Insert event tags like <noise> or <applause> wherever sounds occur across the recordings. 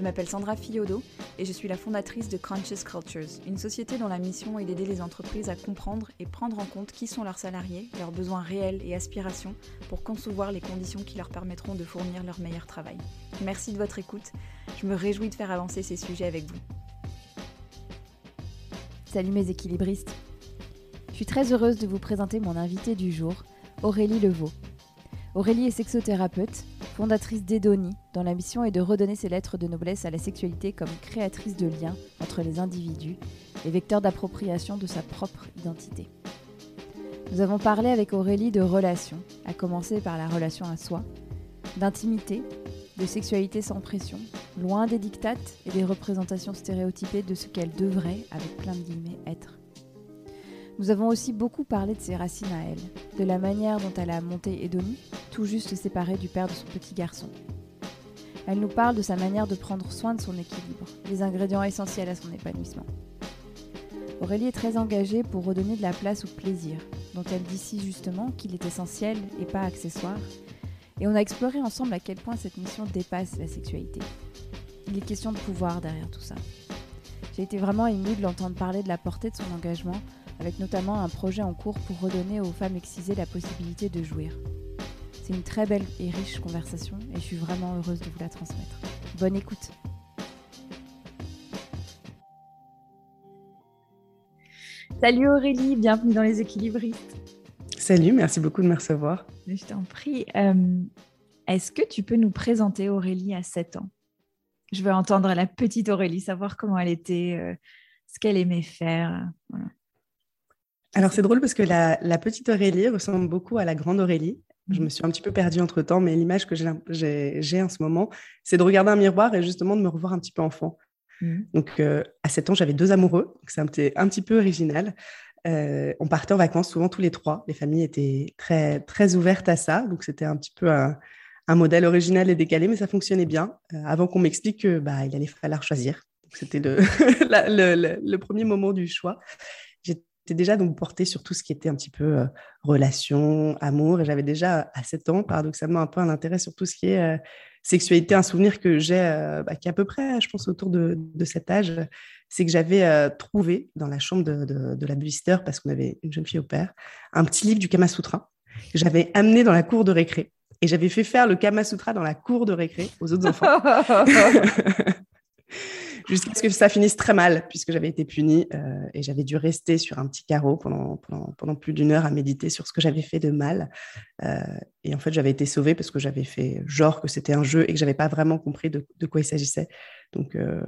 Je m'appelle Sandra Fiodo et je suis la fondatrice de Conscious Cultures, une société dont la mission est d'aider les entreprises à comprendre et prendre en compte qui sont leurs salariés, leurs besoins réels et aspirations pour concevoir les conditions qui leur permettront de fournir leur meilleur travail. Merci de votre écoute. Je me réjouis de faire avancer ces sujets avec vous. Salut mes équilibristes. Je suis très heureuse de vous présenter mon invité du jour, Aurélie Levaux. Aurélie est sexothérapeute, fondatrice d'Edoni, dont la mission est de redonner ses lettres de noblesse à la sexualité comme créatrice de liens entre les individus et vecteur d'appropriation de sa propre identité. Nous avons parlé avec Aurélie de relations, à commencer par la relation à soi, d'intimité, de sexualité sans pression, loin des dictates et des représentations stéréotypées de ce qu'elle devrait, avec plein de guillemets, être. Nous avons aussi beaucoup parlé de ses racines à elle, de la manière dont elle a monté Edonie, tout juste séparée du père de son petit garçon. Elle nous parle de sa manière de prendre soin de son équilibre, les ingrédients essentiels à son épanouissement. Aurélie est très engagée pour redonner de la place au plaisir, dont elle dit si justement qu'il est essentiel et pas accessoire, et on a exploré ensemble à quel point cette mission dépasse la sexualité. Il est question de pouvoir derrière tout ça. J'ai été vraiment émue de l'entendre parler de la portée de son engagement avec notamment un projet en cours pour redonner aux femmes excisées la possibilité de jouir. C'est une très belle et riche conversation et je suis vraiment heureuse de vous la transmettre. Bonne écoute Salut Aurélie, bienvenue dans les équilibristes. Salut, merci beaucoup de me recevoir. Je t'en prie. Euh, est-ce que tu peux nous présenter Aurélie à 7 ans? Je veux entendre la petite Aurélie, savoir comment elle était, euh, ce qu'elle aimait faire. Voilà. Alors c'est drôle parce que la, petite Aurélie ressemble beaucoup à la grande Aurélie. Je mmh. me suis un petit peu perdue entre temps, mais l'image que j'ai en ce moment, c'est de regarder un miroir et justement de me revoir un petit peu enfant. Mmh. Donc euh, à 7 ans, j'avais deux amoureux, c'est un petit, un petit peu original. Euh, on partait en vacances souvent tous les trois. Les familles étaient très, très ouvertes à ça, donc c'était un petit peu un, modèle original et décalé, mais ça fonctionnait bien. Euh, avant qu'on m'explique que bah, il allait falloir choisir. C'était <laughs> le, le, premier moment du choix déjà donc portée sur tout ce qui était un petit peu euh, relation, amour. Et j'avais déjà à 7 ans, paradoxalement, un peu un intérêt sur tout ce qui est euh, sexualité. Un souvenir que j'ai, euh, bah, qui est à peu près, je pense, autour de, cet âge, c'est que j'avais trouvé dans la chambre de, de, la babysitter, parce qu'on avait une jeune fille au père, un petit livre du Kama Sutra que j'avais amené dans la cour de récré. Et j'avais fait faire le Kama Sutra dans la cour de récré aux autres enfants. <laughs> <laughs> jusqu'à ce que ça finisse très mal, puisque j'avais été punie euh, et j'avais dû rester sur un petit carreau pendant, pendant, plus d'une heure à méditer sur ce que j'avais fait de mal. Euh, et en fait, j'avais été sauvée parce que j'avais fait genre que c'était un jeu et que j'avais pas vraiment compris de, quoi il s'agissait. Donc, euh,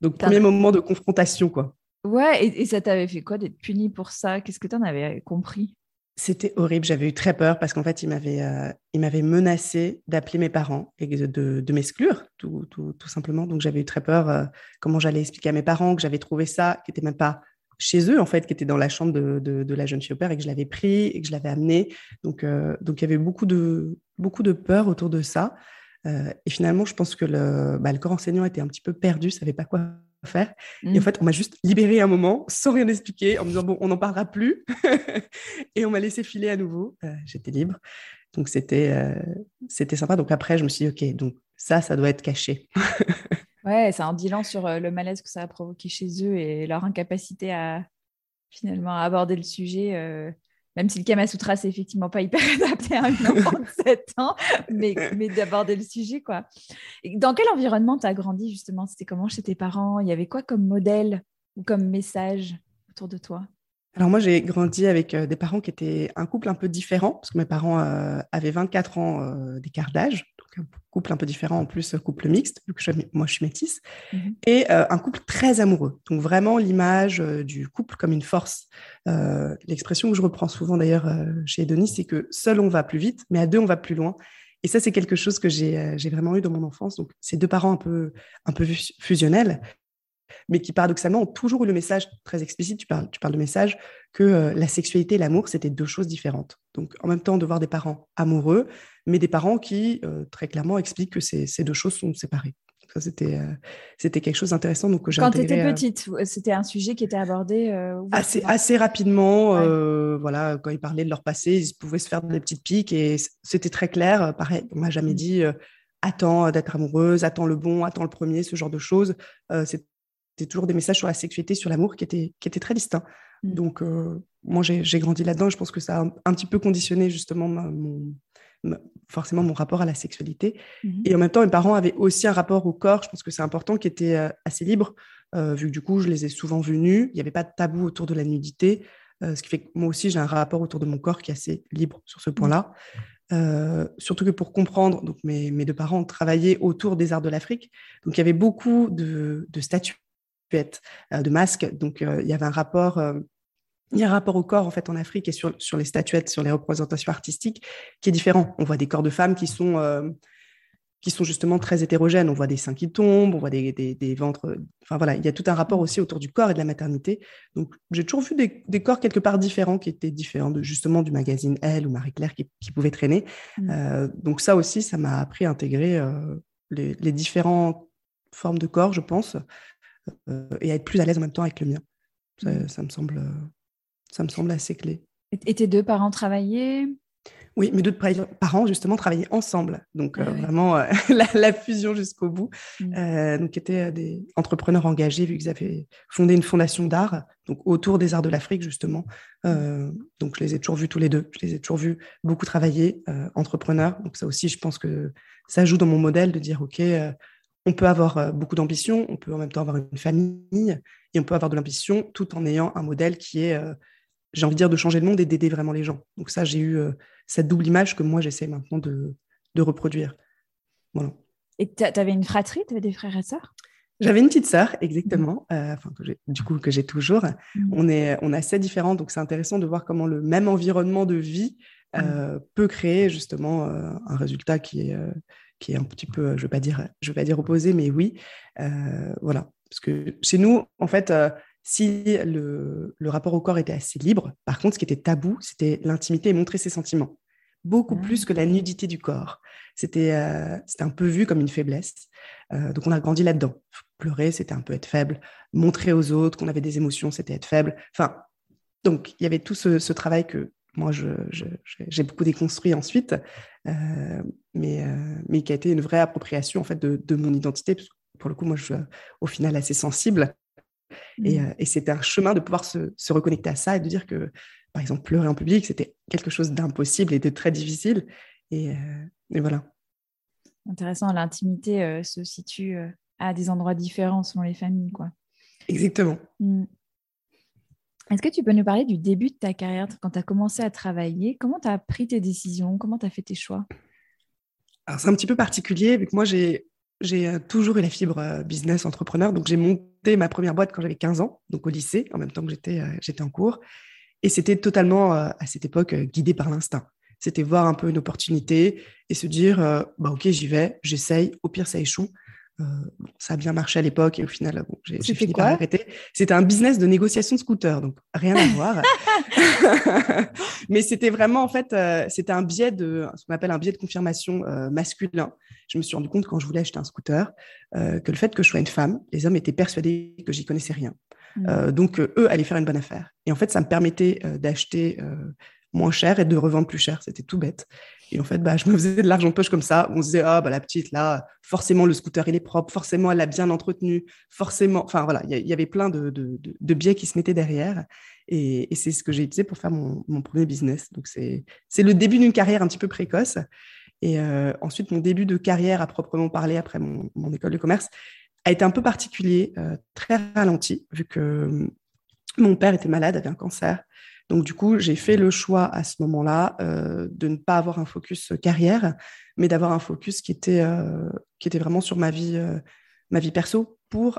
donc premier moment de confrontation, quoi. Ouais, et, et ça t'avait fait quoi d'être punie pour ça? Qu'est-ce que tu en avais compris? C'était horrible. J'avais eu très peur parce qu'en fait, il m'avait, euh, menacé d'appeler mes parents et de, de, m'exclure, tout, tout, tout, simplement. Donc, j'avais eu très peur euh, comment j'allais expliquer à mes parents que j'avais trouvé ça, qui n'était même pas chez eux, en fait, qui était dans la chambre de, de, la jeune fille au père et que je l'avais pris et que je l'avais amené. Donc, euh, donc, il y avait beaucoup de, beaucoup de peur autour de ça. et finalement, je pense que le, bah, le corps enseignant était un petit peu perdu, savait pas quoi faire. Et en mmh. fait, on m'a juste libéré un moment sans rien expliquer, en me disant, bon, on n'en parlera plus. <laughs> et on m'a laissé filer à nouveau. Euh, j'étais libre. Donc, c'était euh, c'était sympa. Donc, après, je me suis dit, OK, donc ça, ça doit être caché. <laughs> ouais, c'est un bilan sur euh, le malaise que ça a provoqué chez eux et leur incapacité à finalement aborder le sujet même si le Kama Sutra, c'est effectivement pas hyper <laughs> adapté à une enfant de <laughs> 7 ans, mais, mais d'aborder le sujet, quoi. dans quel environnement tu as grandi, justement? C'était comment chez tes parents? Il y avait quoi comme modèle ou comme message autour de toi? Alors moi, j'ai grandi avec des parents qui étaient un couple un peu différent, parce que mes parents avaient 24 ans d'écart d'âge. un couple un peu différent, en plus couple mixte, vu que moi je suis métisse, mhm. et euh, un couple très amoureux. Donc vraiment l'image euh, du couple comme une force. Euh, l'expression que je reprends souvent d'ailleurs chez Denis, c'est que seul on va plus vite, mais à deux on va plus loin. Et ça, c'est quelque chose que j'ai vraiment eu dans mon enfance. Donc ces deux parents un peu, un peu fusionnels, mais qui paradoxalement ont toujours eu le message très explicite, tu parles, tu parles de message, que la sexualité et l'amour, c'était deux choses différentes. Donc en même temps, de voir des parents amoureux, mais des parents qui, euh, très clairement, expliquent que ces, ces, deux choses sont séparées. Ça, c'était, euh, c'était quelque chose d'intéressant. Donc, Quand tu étais euh, petite, c'était un sujet qui était abordé assez, assez rapidement. voilà, quand ils parlaient de leur passé, ils pouvaient se faire des petites piques et c'était très clair. Pareil, on m'a jamais mmh. dit attends d'être amoureuse, attends le bon, attends le premier, ce genre de choses. C'était toujours des messages sur la sexualité, sur l'amour qui étaient, qui étaient très distincts. Mmh. Donc, moi, j'ai, grandi là-dedans. Je pense que ça a un, petit peu conditionné justement mon, forcément mon rapport à la sexualité. Mhm. Et en même temps, mes parents avaient aussi un rapport au corps, je pense que c'est important, qui était euh, assez libre, euh, vu que du coup, je les ai souvent vus nus. Il n'y avait pas de tabou autour de la nudité, euh, ce qui fait que moi aussi, j'ai un rapport autour de mon corps qui est assez libre sur ce point-là. surtout que pour comprendre, donc mes, mes, deux parents travaillé autour des arts de l'Afrique. Donc il y avait beaucoup de, de statuettes, de masques. Donc il y avait un rapport il y a un rapport au corps en fait en Afrique et sur, sur les statuettes, sur les représentations artistiques qui est différent. On voit des corps de femmes qui sont, euh, qui sont justement très hétérogènes. On voit des seins qui tombent, on voit des, des, ventres. Enfin voilà, il y a tout un rapport aussi autour du corps et de la maternité. Donc j'ai toujours vu des, des, corps quelque part différents qui étaient différents de justement du magazine Elle ou Marie-Claire qui, qui pouvaient traîner. Mmh. Euh, donc ça aussi, ça m'a appris à intégrer euh, les, les, différentes formes de corps, je pense, et à être plus à l'aise en même temps avec le mien. Ça, ça me semble ça me semble assez clé. Et tes deux parents travaillaient? Oui, mes deux parents, justement, travaillaient ensemble. Donc, euh, vraiment, euh, <laughs> la, fusion jusqu'au bout. Mmh. Euh, donc, étaient des entrepreneurs engagés, vu qu'ils avaient fondé une fondation d'art, donc autour des arts de l'Afrique, justement. Mmh. donc, je les ai toujours vus tous les deux. Je les ai toujours vus beaucoup travailler, entrepreneurs. Donc, ça aussi, je pense que ça joue dans mon modèle de dire, OK, on peut avoir beaucoup d'ambition, on peut en même temps avoir une famille, et on peut avoir de l'ambition tout en ayant un modèle qui est j'ai envie de dire, de changer le monde et d'aider vraiment les gens. Donc ça, j'ai eu euh, cette double image que moi, j'essaie maintenant de, de, reproduire. Voilà. Et tu avais une fratrie, tu avais des frères et sœurs? J'avais une petite sœur, exactement, mmh. euh, enfin, du coup, que j'ai toujours. Mmh. On, est, on est assez différents, donc c'est intéressant de voir comment le même environnement de vie euh, mmh. peut créer justement un résultat qui est, qui est un petit peu, je ne veux, pas dire, je veux pas dire opposé, mais oui. voilà. Parce que chez nous, en fait, si le, rapport au corps était assez libre, par contre, ce qui était tabou, c'était l'intimité et montrer ses sentiments. Beaucoup plus que la nudité du corps. C'était euh, un peu vu comme une faiblesse. Euh, donc, on a grandi là-dedans. Pleurer, c'était un peu être faible. Montrer aux autres qu'on avait des émotions, c'était être faible. Enfin, donc, il y avait tout ce, travail que moi, j'ai beaucoup déconstruit ensuite, euh, mais, mais qui a été une vraie appropriation en fait, de, de mon identité. pour le coup, moi, je suis au final assez sensible. Mmh. Euh, et, c'était un chemin de pouvoir se, reconnecter à ça et de dire que, par exemple, pleurer en public, c'était quelque chose d'impossible et de très difficile. Et, euh, voilà. Intéressant, l'intimité euh, se situe à des endroits différents selon les familles. quoi. Exactement. Mmh. Est-ce que tu peux nous parler du début de ta carrière, quand tu as commencé à travailler? Comment tu as pris tes décisions? Comment tu as fait tes choix? Alors, c'est un petit peu particulier, vu que moi, j'ai euh, toujours eu la fibre euh, business entrepreneur. Donc, j'ai monté ma première boîte quand j'avais 15 ans, donc au lycée, en même temps que j'étais euh, j'étais en cours. Et c'était totalement, à cette époque, guidé par l'instinct. C'était voir un peu une opportunité et se dire, bah, OK, j'y vais, j'essaye, au pire, ça échoue. Euh, ça a bien marché à l'époque et au final, bon, j'ai fini par arrêter. C'était un business de négociation de scooters, donc rien à voir. <laughs> <laughs> Mais c'était vraiment, en fait, euh, c'était un biais de ce qu'on appelle un biais de confirmation euh, masculin. Je me suis rendu compte quand je voulais acheter un scooter que le fait que je sois une femme, les hommes étaient persuadés que j'y connaissais rien. Mmh. donc, eux allaient faire une bonne affaire. Et en fait, ça me permettait d'acheter moins cher et de revendre plus cher. C'était tout bête. Et en fait, bah, je me faisais de l'argent de poche comme ça. On se disait, ah, bah, la petite, là, forcément, le scooter, il est propre. Forcément, elle l'a bien entretenu. Forcément, enfin, voilà, il y, avait plein de, de, biais qui se mettaient derrière. Et, c'est ce que j'ai utilisé pour faire mon, premier business. Donc, c'est le début d'une carrière un petit peu précoce. Et euh, ensuite, mon début de carrière à proprement parler après mon, école de commerce a été un peu particulier, euh, très ralenti, vu que Mon père était malade, avait un cancer. Donc, du coup, j'ai fait le choix à ce moment-là euh, de ne pas avoir un focus carrière, mais d'avoir un focus qui était, euh, qui était vraiment sur ma vie, euh, ma vie perso pour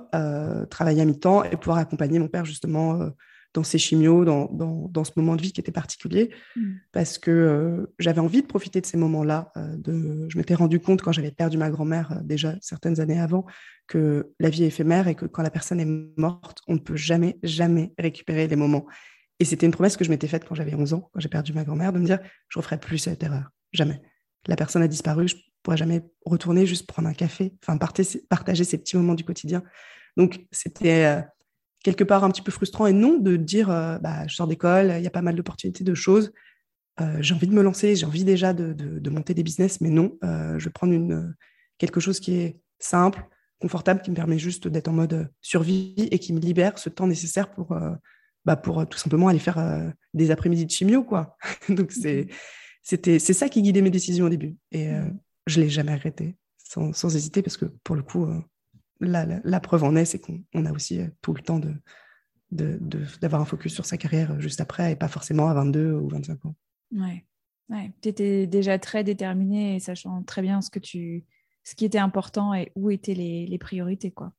travailler à mi-temps et pouvoir accompagner mon père justement dans ses chimios, dans, dans, dans, ce moment de vie qui était particulier, mmh. parce que j'avais envie de profiter de ces moments-là. de, je m'étais rendu compte quand j'avais perdu ma grand-mère déjà certaines années avant que la vie est éphémère et que quand la personne est morte, on ne peut jamais, jamais récupérer les moments. Et c'était une promesse que je m'étais faite quand j'avais 11 ans, quand j'ai perdu ma grand-mère, de me dire, je referai plus cette erreur. Jamais. La personne a disparu, je pourrai jamais retourner, juste prendre un café, enfin partager ces petits moments du quotidien. Donc, c'était euh, quelque part un petit peu frustrant et non de dire, euh, bah, je sors d'école, il y a pas mal d'opportunités, de choses. Euh, j'ai envie de me lancer, j'ai envie déjà de, de, monter des business, mais non, je vais prendre une, quelque chose qui est simple, confortable, qui me permet juste d'être en mode survie et qui me libère ce temps nécessaire pour bah, pour euh, tout simplement aller faire euh, des après-midi de chimio, quoi. <laughs> Donc, c'est, c'était, c'est ça qui guidait mes décisions au début. Et euh, je ne l'ai jamais arrêté, sans, sans, hésiter, parce que pour le coup, la, la, preuve en est, c'est qu'on a aussi tout le temps de, de, d'avoir un focus sur sa carrière juste après et pas forcément à 22 ou 25 ans. Ouais. ouais. Tu étais déjà très déterminé et sachant très bien ce, que tu, ce qui était important et où étaient les, les priorités. quoi.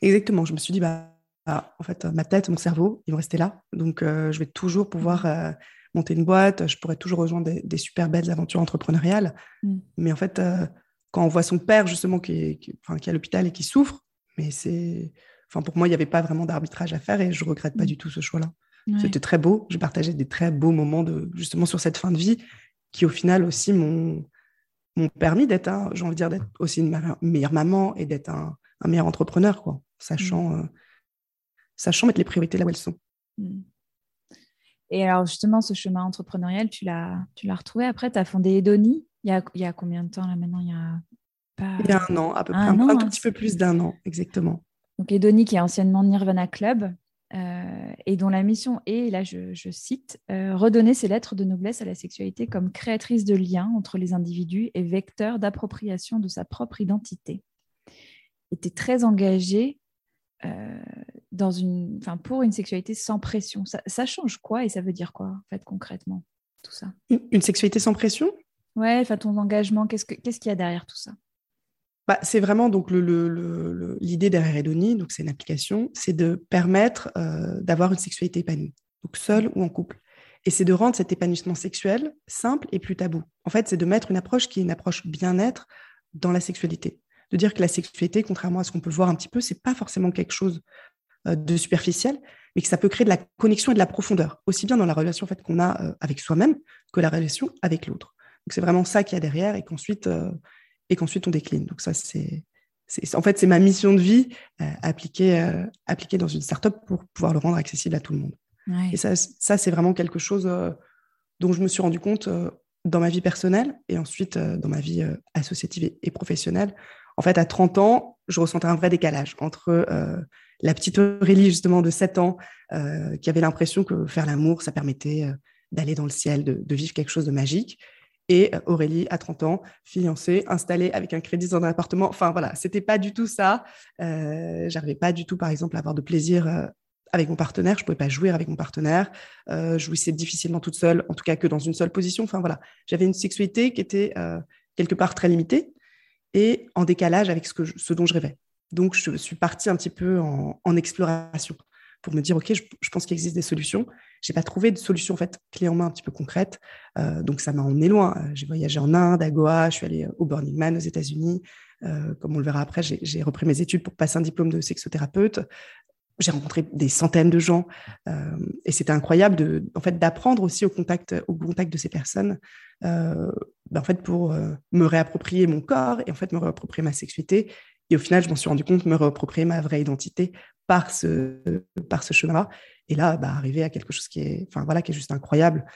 Exactement. Je me suis dit, bah, ah, en fait, ma tête, mon cerveau, ils vont rester là. Donc, euh, je vais toujours pouvoir euh, monter une boîte. Je pourrais toujours rejoindre des, super belles aventures entrepreneuriales. Mmh. Mais en fait, euh, quand on voit son père, justement, qui est, qui, est à l'hôpital et qui souffre, mais c'est. Enfin, pour moi, il n'y avait pas vraiment d'arbitrage à faire et je ne regrette pas mmh. du tout ce choix-là. C'était très beau. J'ai partagé des très beaux moments de, justement sur cette fin de vie qui, au final, aussi m'ont permis d'être, j'ai envie de dire, d'être aussi une meilleure maman et d'être un, meilleur entrepreneur, quoi, sachant sachant mettre les priorités là où elles sont. Hmm. Et alors, justement, ce chemin entrepreneurial, tu l'as, tu l'as retrouvé après, tu as fondé Edoni. Il y, a, il y a combien de temps là maintenant? Il y, a pas... il y a un an, à peu près, un, un, tout hein, petit peu plus d'un an, exactement. Donc, Edoni, qui est anciennement Nirvana Club, euh, et dont la mission est, là je, je cite, euh, redonner ses lettres de noblesse à la sexualité comme créatrice de liens entre les individus et vecteur d'appropriation de sa propre identité. était très engagé euh, dans une, enfin, pour une sexualité sans pression. Ça, change quoi et ça veut dire quoi, en fait, concrètement, tout ça? Une sexualité sans pression? Ouais, enfin, ton engagement, qu'est-ce qu'il y a derrière tout ça? Bah, c'est vraiment donc l'idée le, le, derrière Edoni, donc c'est une application, c'est de permettre euh, d'avoir une sexualité épanouie, donc seule ou en couple. Et c'est de rendre cet épanouissement sexuel simple et plus tabou. En fait, c'est de mettre une approche qui est une approche bien-être dans la sexualité. De dire que la sexualité, contrairement à ce qu'on peut voir un petit peu, c'est pas forcément quelque chose de superficiel, mais que ça peut créer de la connexion et de la profondeur, aussi bien dans la relation en fait, qu'on a euh, avec soi-même que la relation avec l'autre. Donc c'est vraiment ça qu'il y a derrière et qu'ensuite euh, et qu'ensuite on décline. Donc ça c'est en fait c'est ma mission de vie appliquée appliquée dans une startup pour pouvoir le rendre accessible à tout le monde. Et ça, ça c'est vraiment quelque chose dont je me suis rendu compte dans ma vie personnelle et ensuite dans ma vie associative et, professionnelle. En fait, à 30 ans, je ressentais un vrai décalage entre la petite Aurélie, justement, de 7 ans, euh, qui avait l'impression que faire l'amour, ça permettait euh, d'aller dans le ciel, de, vivre quelque chose de magique. Et euh, Aurélie, à 30 ans, fiancée, installée avec un crédit dans un appartement. Enfin, voilà, c'était pas du tout ça. Euh, J'arrivais pas du tout, par exemple, à avoir de plaisir avec mon partenaire. Je pouvais pas jouer avec mon partenaire. je jouissais difficilement toute seule, en tout cas que dans une seule position. Enfin, voilà, j'avais une sexualité qui était quelque part très limitée et en décalage avec ce, dont je rêvais. Donc, je suis partie un petit peu en, exploration pour me dire, OK, je, pense qu'il existe des solutions. Je n'ai pas trouvé de solution en fait, clé en main un petit peu concrète. Euh, donc, ça m'a emmené loin. Euh, j'ai voyagé en Inde, à Goa, je suis allée au Burning Man aux États-Unis. Euh, comme on le verra après, j'ai repris mes études pour passer un diplôme de sexothérapeute. J'ai rencontré des centaines de gens et c'était incroyable de, en fait, d'apprendre aussi au contact, au contact de ces personnes, ben, en fait, pour me réapproprier mon corps et en fait me réapproprier ma sexualité et au final, je m'en suis rendu compte, me réapproprier ma vraie identité par ce, par ce chemin-là. Et là, bah, arriver à quelque chose qui est, enfin, voilà, qui est juste incroyable.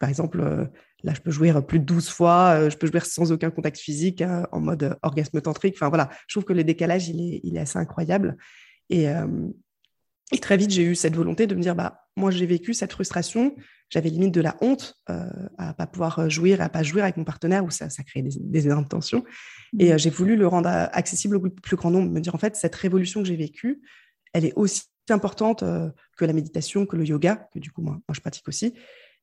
Par exemple, euh, là, je peux jouer plus de 12 fois, euh, je peux jouer sans aucun contact physique, hein, en mode orgasme tantrique. Enfin, voilà, je trouve que le décalage, il est, il est assez incroyable. Et, euh, et très vite, j'ai eu cette volonté de me dire, bah, moi, j'ai vécu cette frustration. J'avais limite de la honte euh, à pas pouvoir jouir, à pas jouer avec mon partenaire, où ça, ça crée des, des énormes tensions. Et mmh. euh, j'ai voulu le rendre accessible au plus grand nombre, me dire, en fait, cette révolution que j'ai vécue, elle est aussi importante que la méditation, que le yoga, que du coup, moi, je pratique aussi.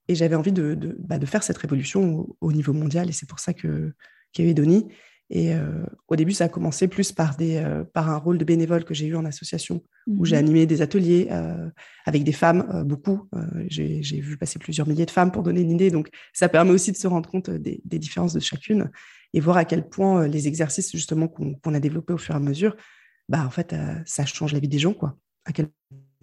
Et j'avais envie de, de, bah, de, faire cette révolution au, niveau mondial. Et c'est pour ça que qu'il y a eu Doni. Et euh, au début, ça a commencé plus par, des, euh, par un rôle de bénévole que j'ai eu en association, où j'ai mhm. animé des ateliers euh, avec des femmes, beaucoup. j'ai vu passer plusieurs milliers de femmes pour donner une idée. Donc, ça permet aussi de se rendre compte des, différences de chacune et voir à quel point les exercices justement qu'on a développés au fur et à mesure, bah, en fait, ça change la vie des gens. Quoi. À quel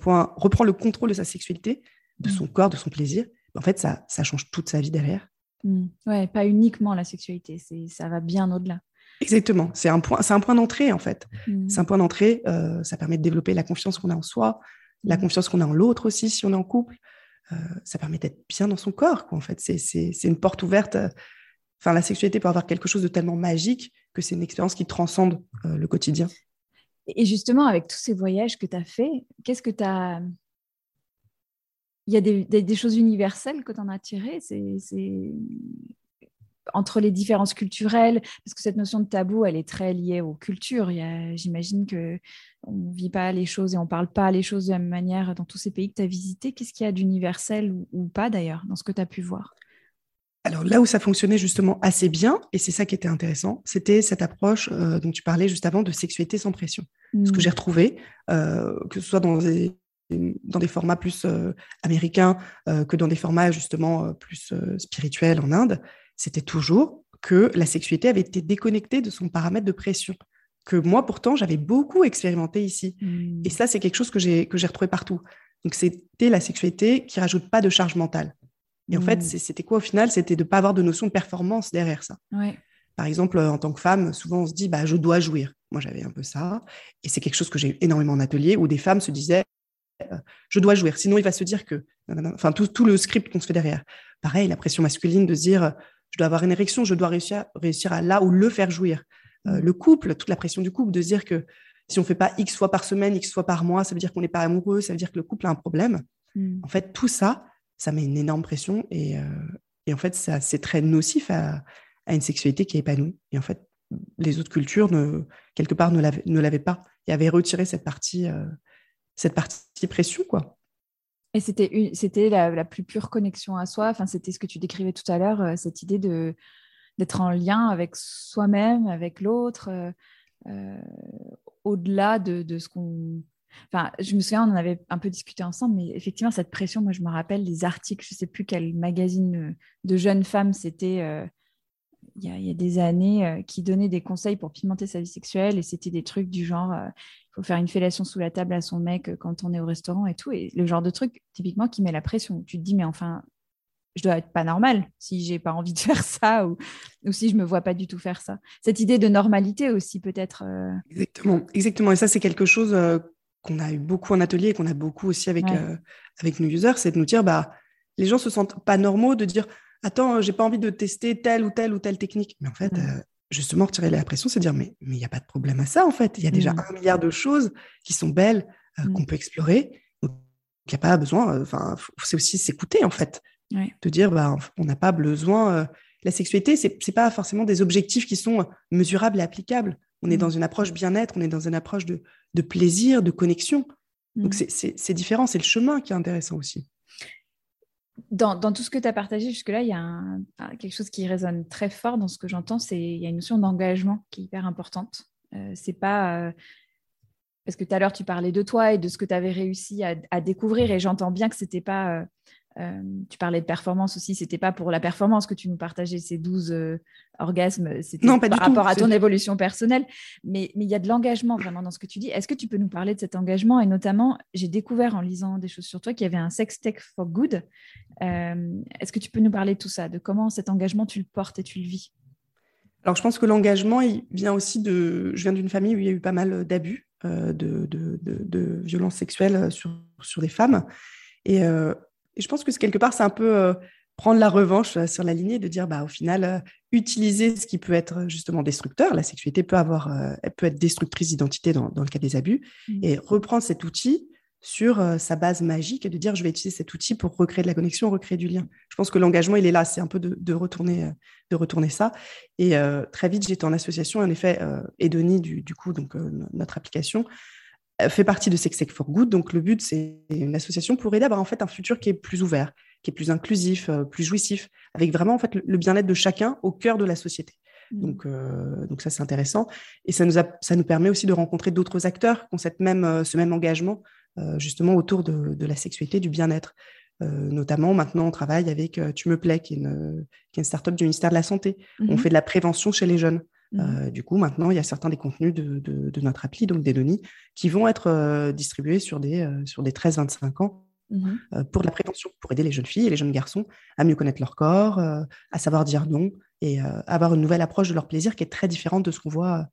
point reprendre le contrôle de sa sexualité, de son corps, de son plaisir, en fait, ça, ça change toute sa vie derrière. Mmh. Ouais, pas uniquement la sexualité, ça va bien au-delà. Exactement, c'est un point, c'est un point d'entrée en fait. Mmh. C'est un point d'entrée. Euh, ça permet de développer la confiance qu'on a en soi, la mmh. confiance qu'on a en l'autre aussi si on est en couple. Euh, ça permet d'être bien dans son corps, quoi, en fait. C'est une porte ouverte. Enfin, la sexualité peut avoir quelque chose de tellement magique que c'est une expérience qui transcende euh, le quotidien. Et justement, avec tous ces voyages que tu as fait, qu'est-ce que tu as il y a des, choses universelles que tu en as tirées? C'est entre les différences culturelles, parce que cette notion de tabou, elle est très liée aux cultures. J'imagine que on ne vit pas les choses et on ne parle pas les choses de la même manière dans tous ces pays que tu as visités. Qu'est-ce qu'il y a d'universel ou, pas d'ailleurs dans ce que tu as pu voir? Alors là où ça fonctionnait justement assez bien, et c'est ça qui était intéressant, c'était cette approche euh, dont tu parlais juste avant de sexualité sans pression. Ce que mmh. j'ai retrouvé, euh, que ce soit dans des dans des formats plus euh, américains que dans des formats justement plus spirituels en Inde, c'était toujours que la sexualité avait été déconnectée de son paramètre de pression, que moi pourtant j'avais beaucoup expérimenté ici. Mmh. Et ça, c'est quelque chose que j'ai que j'ai retrouvé partout. Donc c'était la sexualité qui rajoute pas de charge mentale. Et en fait, mmh. c'était quoi au final? C'était de ne pas avoir de notion de performance derrière ça. Par exemple, en tant que femme, souvent on se dit bah, je dois jouir. Moi, j'avais un peu ça. Et c'est quelque chose que j'ai eu énormément en atelier où des femmes se disaient euh, je dois jouir, sinon il va se dire que, enfin tout, le script qu'on se fait derrière. Pareil, la pression masculine de se dire, je dois avoir une érection, je dois réussir, réussir à là ou le faire jouir. Euh, le couple, toute la pression du couple de se dire que si on fait pas X fois par semaine, X fois par mois, ça veut dire qu'on n'est pas amoureux, ça veut dire que le couple a un problème. Mm. En fait, tout ça, ça met une énorme pression et, euh, en fait, c'est très nocif à, une sexualité qui est épanouie. Et en fait, les autres cultures, ne, quelque part, ne l'avaient pas et avaient retiré cette partie cette partie pression, quoi. Et c'était c'était la, plus pure connexion à soi. Enfin, c'était ce que tu décrivais tout à l'heure, euh, cette idée de d'être en lien avec soi-même, avec l'autre, euh, euh, au-delà de, de, ce qu'on. Enfin, je me souviens, on en avait un peu discuté ensemble, mais effectivement, cette pression, moi, je me rappelle des articles, je ne sais plus quel magazine de jeunes femmes c'était il y, a, des années, qui donnait des conseils pour pimenter sa vie sexuelle, et c'était des trucs du genre faut faire une fellation sous la table à son mec euh, quand on est au restaurant et tout. Et le genre de truc, typiquement, qui met la pression. Tu te dis, mais enfin, je dois être pas normal si j'ai pas envie de <laughs> faire ça ou, ou, si je me vois pas du tout faire ça. Cette idée de normalité aussi, peut-être. Euh. Exactement, exactement. Et ça, c'est quelque chose euh, qu'on a eu beaucoup en atelier et qu'on a beaucoup aussi avec, avec nos users, c'est de nous dire, bah, les gens se sentent pas normaux de dire, attends, j'ai pas envie de tester telle ou telle ou telle technique. Mais en fait, justement retirer la pression, c'est dire mais il n'y a pas de problème à ça en fait. Il y a déjà mmh. un milliard de choses qui sont belles euh, mmh. qu'on peut explorer. Donc il n'y a pas besoin. Euh, enfin, c'est aussi s'écouter en fait, de dire bah on n'a pas besoin. Euh, la sexualité, c'est n'est pas forcément des objectifs qui sont mesurables et applicables. On est mmh. dans une approche bien-être, on est dans une approche de, de plaisir, de connexion. Donc c'est différent, c'est le chemin qui est intéressant aussi dans, tout ce que tu as partagé jusque-là, il y a quelque chose qui résonne très fort dans ce que j'entends, c'est il y a une notion d'engagement qui est hyper importante. Euh, c'est pas euh, parce que tout à l'heure tu parlais de toi et de ce que tu avais réussi à, découvrir et j'entends bien que c'était pas euh, euh, tu parlais de performance aussi, c'était pas pour la performance que tu nous partageais ces 12 euh, orgasmes, c'était par rapport à ton évolution personnelle, mais il y a de l'engagement vraiment dans ce que tu dis. Est-ce que tu peux nous parler de cet engagement? Et notamment, j'ai découvert en lisant des choses sur toi qu'il y avait un sex tech for good. Euh, est-ce que tu peux nous parler de tout ça, de comment cet engagement tu le portes et tu le vis? Alors, je pense que l'engagement, il vient aussi de. Je viens d'une famille où il y a eu pas mal d'abus, de, de, de, violences sexuelles sur, sur des femmes. Et et je pense que quelque part, c'est un peu euh, prendre la revanche euh, sur la lignée de dire, bah, au final, euh, utiliser ce qui peut être justement destructeur. La sexualité peut, avoir, elle peut être destructrice d'identité dans, dans, le cas des abus. Mmh. Et reprendre cet outil sur sa base magique et de dire, je vais utiliser cet outil pour recréer de la connexion, recréer du lien. Je pense que l'engagement, il est là. C'est un peu de, de, retourner, de retourner ça. Et très vite, j'étais en association. En effet, Edonie, du, du coup, donc, notre application, fait partie de Sex for Good. Donc, le but, c'est une association pour aider à avoir en fait un futur qui est plus ouvert, qui est plus inclusif, euh, plus jouissif, avec vraiment en fait le bien-être de chacun au cœur de la société. Mmh. Donc, euh, donc ça, c'est intéressant. Et ça nous, a, ça nous permet aussi de rencontrer d'autres acteurs qui ont cette même, euh, ce même engagement justement autour de, de, la sexualité, du bien-être. notamment, maintenant, on travaille avec Tu me plais, qui est une, qui est une start-up du ministère de la Santé. On mmh fait de la prévention chez les jeunes. Mmh du coup, maintenant, il y a certains des contenus de, de, notre appli, donc des données, qui vont être distribués sur des, sur des 13-25 ans mmh pour de la prévention, pour aider les jeunes filles et les jeunes garçons à mieux connaître leur corps, à savoir dire non et avoir une nouvelle approche de leur plaisir qui est très différente de ce qu'on voit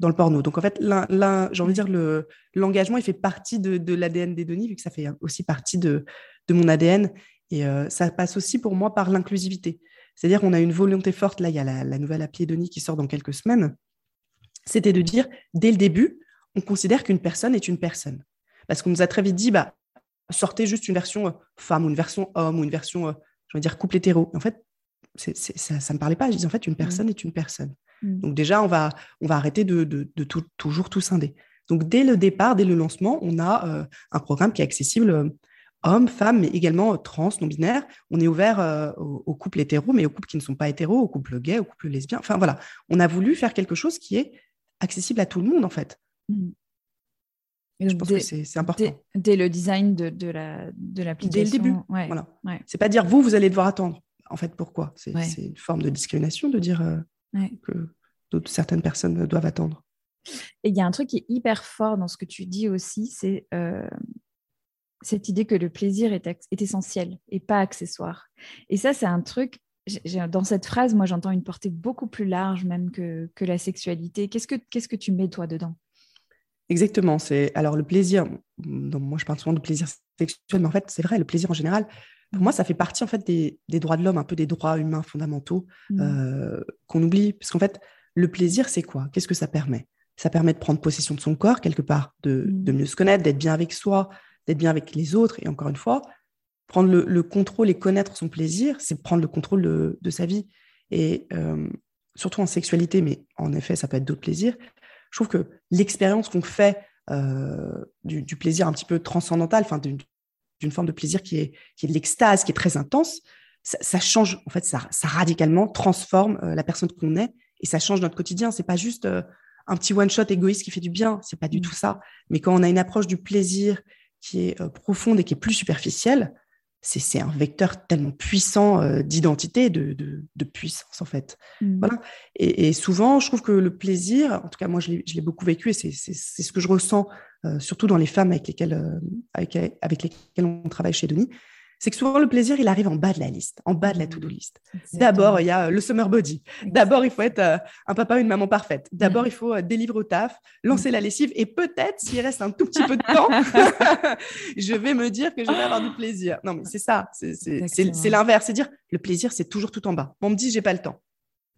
dans le porno. Donc, en fait, j'ai envie de dire, l'engagement, il fait partie de, de l'ADN des données, vu que ça fait aussi partie de mon ADN. Et ça passe aussi pour moi par l'inclusivité. C'est-à-dire qu'on a une volonté forte, là, il y a la, nouvelle appli Edonie qui sort dans quelques semaines, c'était de dire, dès le début, on considère qu'une personne est une personne. Parce qu'on nous a très vite dit, bah, sortez juste une version euh, femme ou une version homme ou une version, euh, je veux dire, couple hétéro. En fait, ça ne me parlait pas. Je disais, en fait, une mmh. personne est une personne. Mmh. Donc déjà, on va, on va arrêter de, toujours tout scinder. Donc dès le départ, dès le lancement, on a euh, un programme qui est accessible hommes, femmes, mais également euh, trans, non-binaires. On est ouvert euh, aux, couples hétéros, mais aux couples qui ne sont pas hétéros, aux couples gays, aux couples lesbiens. Enfin voilà, on a voulu faire quelque chose qui est accessible à tout le monde en fait. Mmh. je pense que c'est important. Dès, le design de, de l'application. dès le début. Voilà. C'est pas dire vous, vous allez devoir attendre. En fait, pourquoi? C'est une forme de discrimination de dire euh, que certaines personnes doivent attendre. Et il y a un truc qui est hyper fort dans ce que tu dis aussi, c'est cette idée que le plaisir est, essentiel et pas accessoire. Et ça, c'est un truc, dans cette phrase, moi, j'entends une portée beaucoup plus large même que, la sexualité. Qu'est-ce que, qu'est-ce que tu mets, toi, dedans? Exactement. C'est Alors, le plaisir, moi, je parle souvent de plaisir sexuel, mais en fait, c'est vrai, le plaisir en général, pour moi, ça fait partie, en fait, des, droits de l'homme, un peu des droits humains fondamentaux mmh. euh, qu'on oublie. Parce qu'en fait, le plaisir, c'est quoi? Qu'est-ce que ça permet? Ça permet de prendre possession de son corps, quelque part, de, mmh. de mieux se connaître, d'être bien avec soi, d'être bien avec les autres. Et encore une fois, prendre le, contrôle et connaître son plaisir, c'est prendre le contrôle de, sa vie. Et euh, surtout en sexualité, mais en effet, ça peut être d'autres plaisirs. Je trouve que l'expérience qu'on fait euh, du, plaisir un petit peu transcendantal, enfin d'une forme de plaisir qui est, qui est de l'extase, qui est très intense, ça, change, en fait, ça, ça radicalement transforme euh, la personne qu'on est et ça change notre quotidien. C'est pas juste un petit one shot égoïste qui fait du bien, c'est pas du mmh. tout ça. Mais quand on a une approche du plaisir qui est euh, profonde et qui est plus superficielle, c'est un vecteur tellement puissant euh, d'identité, de, de, puissance en fait. Mmh. Voilà. Et, souvent, je trouve que le plaisir, en tout cas moi je l'ai beaucoup vécu et c'est ce que je ressens euh, surtout dans les femmes avec lesquelles, avec, avec lesquelles on travaille chez Denis, c'est que souvent le plaisir, il arrive en bas de la liste, en bas de la mmh. to-do list. D'abord, il y a euh, le summer body. D'abord, il faut être euh, un papa ou une maman parfaite. D'abord, mmh. il faut euh, délivrer au taf, lancer mmh. la lessive et peut-être, s'il reste un tout petit peu de temps, <laughs> <laughs> je vais me dire que je vais avoir du plaisir. Non, mais c'est ça, c'est l'inverse. C'est dire, le plaisir, c'est toujours tout en bas. On me dit, j'ai pas le temps.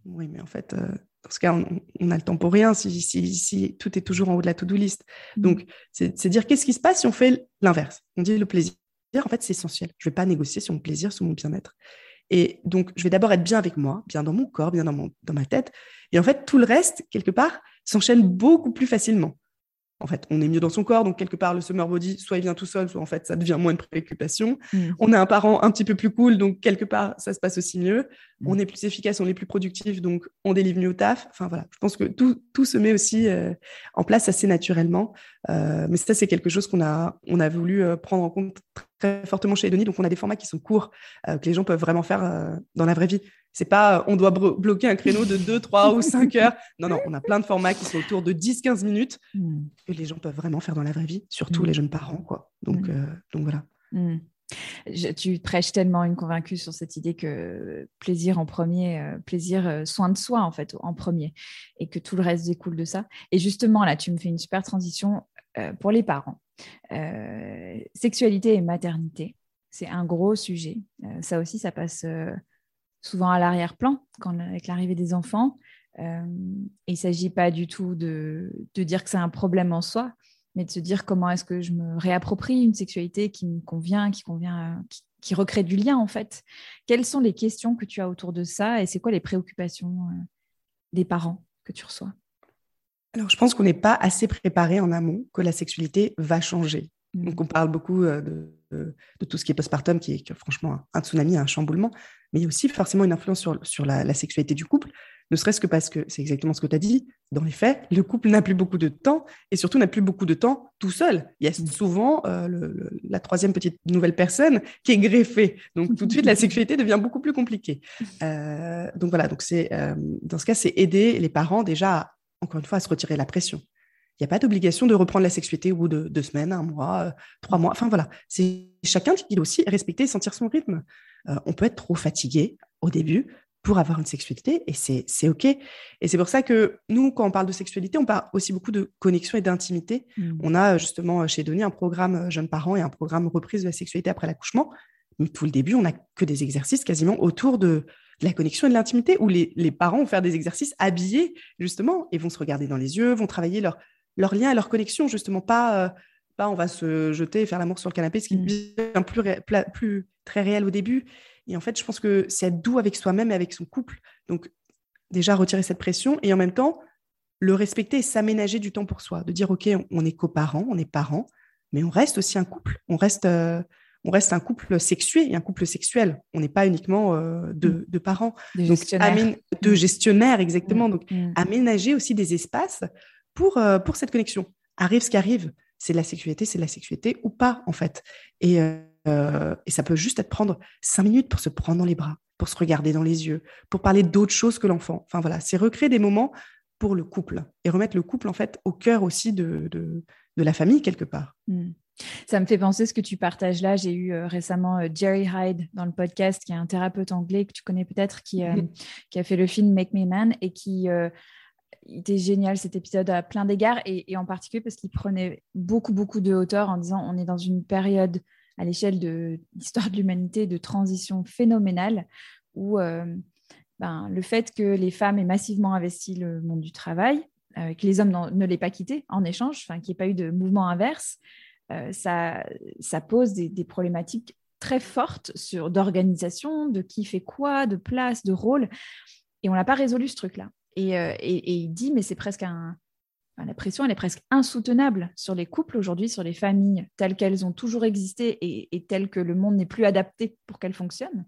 Oui, mais en fait, dans ce cas, on, a le temps pour rien si, si, si, tout est toujours en haut de la to-do list. Donc, c'est dire qu'est-ce qui se passe si on fait l'inverse? On dit le plaisir en fait, c'est essentiel. Je ne vais pas négocier sur mon plaisir, sur mon bien-être. Et donc, je vais d'abord être bien avec moi, bien dans mon corps, bien dans, mon, dans ma tête. Et en fait, tout le reste, quelque part, s'enchaîne beaucoup plus facilement en fait, on est mieux dans son corps, donc quelque part, le summer body, soit il vient tout seul, soit en fait, ça devient moins de préoccupation. Mm. On a un parent un petit peu plus cool, donc quelque part, ça se passe aussi mieux. Mm. On est plus efficace, on est plus productif, donc on délivre mieux au taf. Enfin voilà, je pense que tout, tout se met aussi euh, en place assez naturellement. Euh, mais ça, c'est quelque chose qu'on a, on a voulu euh, prendre en compte très fortement chez Edonie. Donc, on a des formats qui sont courts, que les gens peuvent vraiment faire dans la vraie vie. C'est pas on doit bloquer un créneau de 2, 3 ou 5 heures. Non, non, on a plein de formats qui sont autour de 10-15 minutes hmm. que les gens peuvent vraiment faire dans la vraie vie, surtout hmm. les jeunes parents. Quoi. Donc, hmm. euh, donc voilà. tu prêches tellement une convaincue sur cette idée que plaisir en premier, euh, plaisir, euh, soin de soi en fait en premier, et que tout le reste découle de ça. Et justement, là, tu me fais une super transition pour les parents. sexualité et maternité, c'est un gros sujet. ça aussi, ça passe souvent à l'arrière-plan avec l'arrivée des enfants. Euh, il ne s'agit pas du tout de, dire que c'est un problème en soi, mais de se dire comment est-ce que je me réapproprie une sexualité qui me convient, qui convient, qui, recrée du lien en fait. Quelles sont les questions que tu as autour de ça et c'est quoi les préoccupations euh, des parents que tu reçois? Alors, je pense qu'on n'est pas assez préparé en amont que la sexualité va changer. Mm. Donc, on parle beaucoup euh, de, tout ce qui est postpartum, qui est, franchement un, tsunami, un chamboulement, mais il y a aussi forcément une influence sur, la, sexualité du couple, ne serait-ce que parce que c'est exactement ce que tu as dit. Dans les faits, le couple n'a plus beaucoup de temps et surtout n'a plus beaucoup de temps tout seul. Il y a souvent euh, la troisième petite nouvelle personne qui est greffée. Donc, tout de suite, la sexualité devient beaucoup plus compliquée. Euh, donc, voilà. Donc, c'est, dans ce cas, c'est aider les parents déjà à encore une fois, à se retirer la pression. Il n'y a pas d'obligation de reprendre la sexualité au bout de deux semaines, un mois, euh, trois mois. Enfin voilà, c'est chacun qui doit aussi respecter et sentir son rythme. Euh, on peut être trop fatigué au début pour avoir une sexualité et c'est OK. Et c'est pour ça que nous, quand on parle de sexualité, on parle aussi beaucoup de connexion et d'intimité. Mmh. On a justement chez Denis un programme jeunes parents et un programme reprise de la sexualité après l'accouchement. Mais tout le début, on n'a que des exercices quasiment autour de, la connexion et de l'intimité, où les, parents vont faire des exercices habillés, justement, et vont se regarder dans les yeux, vont travailler leur, leur lien et leur connexion, justement, pas, euh, pas on va se jeter et faire l'amour sur le canapé, ce qui est mmh. plus, plus très réel au début. Et en fait, je pense que c'est être doux avec soi-même et avec son couple. Donc, déjà, retirer cette pression et en même temps, le respecter et s'aménager du temps pour soi, de dire, OK, on, est coparents, on est parents, mais on reste aussi un couple, on reste, euh, on reste un couple sexué et un couple sexuel. On n'est pas uniquement euh, mm. de, parents. De gestionnaires. de mm. gestionnaires, exactement. Mm. Donc, aménager aussi des espaces pour, euh, pour cette connexion. Arrive ce qui arrive. C'est la sexualité, c'est la sexualité ou pas, en fait. Et, euh, et ça peut juste être prendre cinq minutes pour se prendre dans les bras, pour se regarder dans les yeux, pour parler d'autre chose que l'enfant. Enfin, voilà, c'est recréer des moments pour le couple et remettre le couple, en fait, au cœur aussi de, de, la famille, quelque part. Ça me fait penser ce que tu partages là. J'ai eu euh, récemment euh, Jerry Hyde dans le podcast, qui est un thérapeute anglais que tu connais peut-être, qui, euh, qui, a fait le film Make Me Man et qui était génial cet épisode à plein d'égards et, en particulier parce qu'il prenait beaucoup, beaucoup de hauteur en disant on est dans une période à l'échelle de l'histoire de l'humanité de transition phénoménale où ben, le fait que les femmes aient massivement investi le monde du travail, que les hommes ne l'aient pas quitté en échange, qu'il n'y ait pas eu de mouvement inverse, euh, ça, pose des, problématiques très fortes sur d'organisation, de qui fait quoi, de place, de rôle. Et on n'a pas résolu ce truc-là. Et, euh, il dit, mais c'est presque un... la pression, elle est presque insoutenable sur les couples aujourd'hui, sur les familles telles qu'elles ont toujours existé et, et telles que le monde n'est plus adapté pour qu'elles fonctionnent.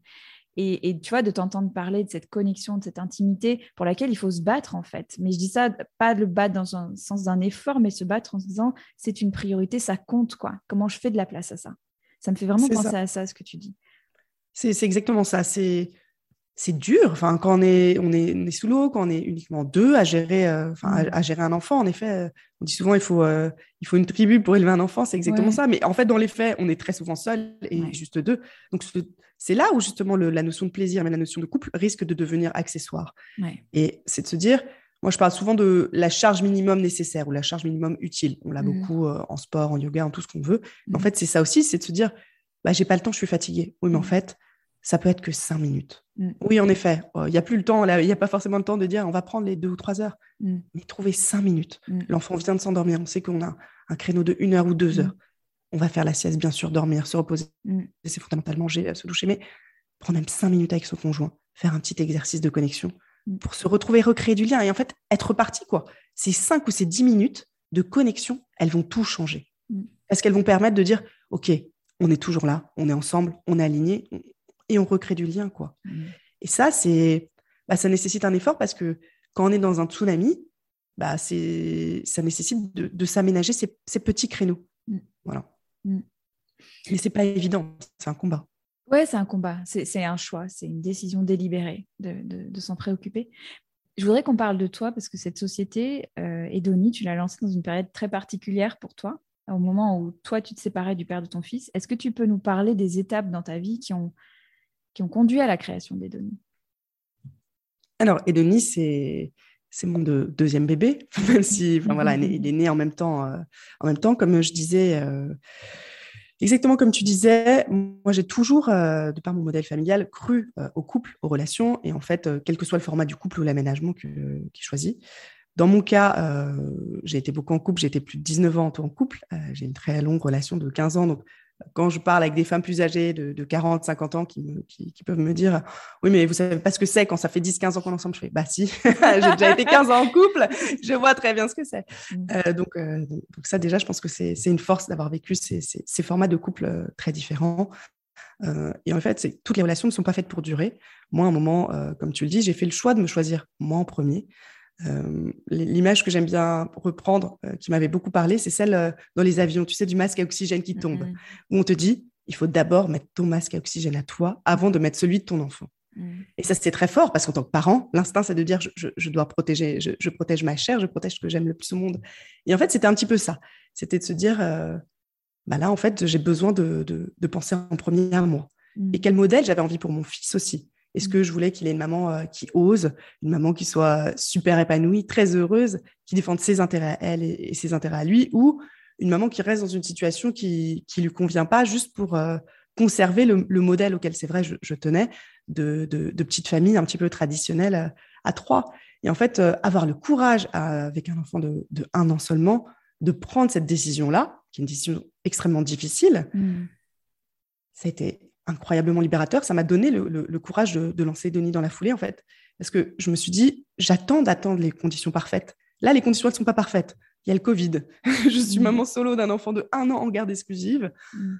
Et, tu vois, de t'entendre parler de cette connexion, de cette intimité pour laquelle il faut se battre en fait. Mais je dis ça, pas le battre dans un sens d'un effort, mais se battre en se disant c'est une priorité, ça compte quoi. Comment je fais de la place à ça? Ça me fait vraiment penser à ça, ce que tu dis. C'est exactement ça. C'est c'est dur. Enfin, quand on est, on est, sous l'eau, quand on est uniquement deux à gérer, euh, enfin, à, gérer un enfant, en effet, euh, on dit souvent il faut, euh, il faut une tribu pour élever un enfant. C'est exactement ça. Mais en fait, dans les faits, on est très souvent seul et juste deux. Donc, c'est là où justement la notion de plaisir, mais la notion de couple risque de devenir accessoire. Et c'est de se dire, moi, je parle souvent de la charge minimum nécessaire ou la charge minimum utile. On l'a mmh. beaucoup en sport, en yoga, en tout ce qu'on veut. En mmh. fait, c'est ça aussi, c'est de se dire, bah, j'ai pas le temps, je suis fatiguée. Oui, mais en mmh. fait, ça peut être que cinq minutes. Mm. Oui, en effet, euh, il n'y a plus le temps, il n'y a pas forcément le temps de dire on va prendre les deux ou trois heures, mm. mais trouver cinq minutes. Mm. L'enfant vient de s'endormir, on sait qu'on a un créneau de une heure ou deux heures. On va faire la sieste, bien sûr, dormir, se reposer, c'est fondamental manger, se doucher, mais prendre même cinq minutes avec son conjoint, faire un petit exercice de connexion pour se retrouver, recréer du lien et en fait être reparti. quoi. Ces cinq ou ces dix minutes de connexion, elles vont tout changer. Parce qu'elles vont permettre de dire ok, on est toujours là, on est ensemble, on est aligné, et on recrée du lien, quoi. Mmh. Et ça, c'est, bah, ça nécessite un effort parce que quand on est dans un tsunami, bah, c'est, ça nécessite de, s'aménager ces, petits créneaux. Mmh. Voilà. Mmh. Mais c'est pas évident, c'est un combat. Ouais, c'est un combat, c'est un choix, c'est une décision délibérée de, de, s'en préoccuper. Je voudrais qu'on parle de toi parce que cette société, euh, Edoni, tu l'as lancée dans une période très particulière pour toi, au moment où toi, tu te séparais du père de ton fils. Est-ce que tu peux nous parler des étapes dans ta vie qui ont qui ont conduit à la création d'Edonie Alors, Edonie, c'est c'est mon deuxième bébé, <laughs> même si, voilà, il est né en même temps, euh, en même temps, comme je disais. Euh, exactement comme tu disais, moi j'ai toujours, euh, de par mon modèle familial, cru au couple, aux relations, et en fait, quel que soit le format du couple ou l'aménagement qui est choisi. Dans mon cas, j'ai été beaucoup en couple, j'ai été plus de 19 ans en couple, j'ai une très longue relation de 15 ans, donc quand je parle avec des femmes plus âgées de, 40, 50 ans qui, qui, peuvent me dire Oui, mais vous savez pas ce que c'est quand ça fait 10, 15 ans qu'on est ensemble. Je fais Bah, si, <laughs> j'ai déjà été 15 ans en couple, je vois très bien ce que c'est. Mmh. Euh, donc, euh, donc, ça, déjà, je pense que c'est une force d'avoir vécu ces, ces, formats de couple euh, très différents. et en fait, toutes les relations ne sont pas faites pour durer. Moi, à un moment, comme tu le dis, j'ai fait le choix de me choisir moi en premier. Euh, l'image que j'aime bien reprendre, euh, qui m'avait beaucoup parlé, c'est celle euh, dans les avions, tu sais, du masque à oxygène qui tombe, mm-hmm. où on te dit, il faut d'abord mettre ton masque à oxygène à toi avant de mettre celui de ton enfant. Mm. Et ça, c'est très fort parce qu'en tant que parent, l'instinct, c'est de dire je, dois protéger, je, protège ma chair, je protège ce que j'aime le plus au monde. Et en fait, c'était un petit peu ça. C'était de se dire bah là, en fait, j'ai besoin de, de, penser en premier à moi. Mm. Et quel modèle j'avais envie pour mon fils aussi. Est-ce que je voulais qu'il ait une maman euh, qui ose, une maman qui soit super épanouie, très heureuse, qui défende ses intérêts à elle et, ses intérêts à lui, ou une maman qui reste dans une situation qui ne lui convient pas juste pour euh, conserver le, modèle auquel c'est vrai je, tenais de, de, petite famille un petit peu traditionnelle euh, à, trois. Et en fait, avoir le courage avec un enfant de, un an seulement de prendre cette décision-là, qui est une décision extrêmement difficile, mmh. ça a été incroyablement libérateur. Ça m'a donné le, courage de, lancer Denis dans la foulée, en fait. Parce que je me suis dit, j'attends d'attendre les conditions parfaites. Là, les conditions, elles ne sont pas parfaites. Il y a le Covid. <laughs> je suis mmh. maman solo d'un enfant de un an en garde exclusive. Mmh.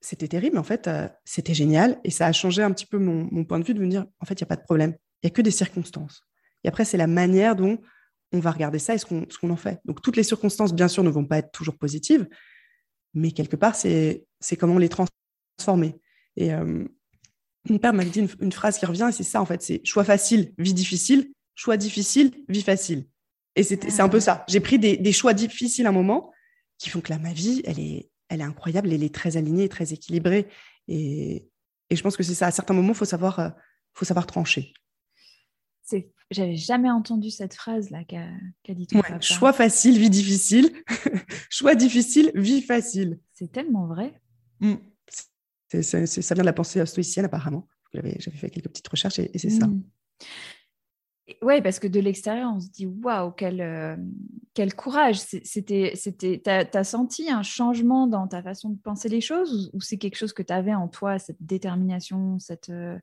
C'était terrible, mais en fait, euh, c'était génial. Et ça a changé un petit peu mon, point de vue de me dire, en fait, il n'y a pas de problème. Il n'y a que des circonstances. Et après, c'est la manière dont on va regarder ça et ce qu'on en fait. Donc, toutes les circonstances, bien sûr, ne vont pas être toujours positives. Mais quelque part, c'est comment on les transforme transformer. Et euh, mon père m'a dit une, phrase qui revient, et c'est ça en fait, c'est choix facile, vie difficile, choix difficile, vie facile. Et c'est un peu ça. J'ai pris des, choix difficiles à un moment qui font que là, ma vie, elle est, elle est incroyable, elle est très alignée, très équilibrée. Et, et je pense que c'est ça. À certains moments, il faut savoir, euh, faut savoir trancher. J'avais jamais entendu cette phrase-là qu'a dit ton papa. Choix facile, vie difficile. <laughs> choix difficile, vie facile. C'est tellement vrai. Ça vient de la pensée stoïcienne, apparemment. J'avais fait quelques petites recherches et, c'est ça. Mmh. Oui, parce que de l'extérieur, on se dit waouh, quel, euh, quel courage. C'était, c'était, t'as, as senti un changement dans ta façon de penser les choses ou, c'est quelque chose que tu avais en toi, cette détermination, cette. Euh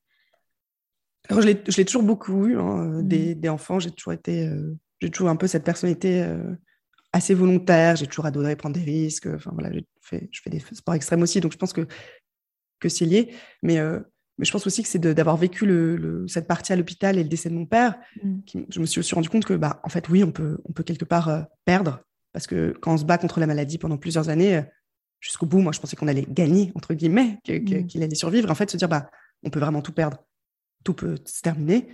Alors, je l'ai, toujours beaucoup eu. Hein, mmh. des, enfants, j'ai toujours été, euh, j'ai toujours un peu cette personnalité assez volontaire. J'ai toujours adoré prendre des risques. Enfin voilà, fait, je fais des sports extrêmes aussi, donc je pense que que c'est lié. Mais, euh, mais je pense aussi que c'est d'avoir vécu le, cette partie à l'hôpital et le décès de mon père. Mm. Qui, je me suis aussi rendu compte que, bah, en fait, oui, on peut, on peut quelque part euh, perdre. Parce que quand on se bat contre la maladie pendant plusieurs années, euh, jusqu'au bout, moi, je pensais qu'on allait gagner, entre guillemets, mm. qu'il allait survivre. En fait, se dire, bah, on peut vraiment tout perdre. Tout peut se terminer.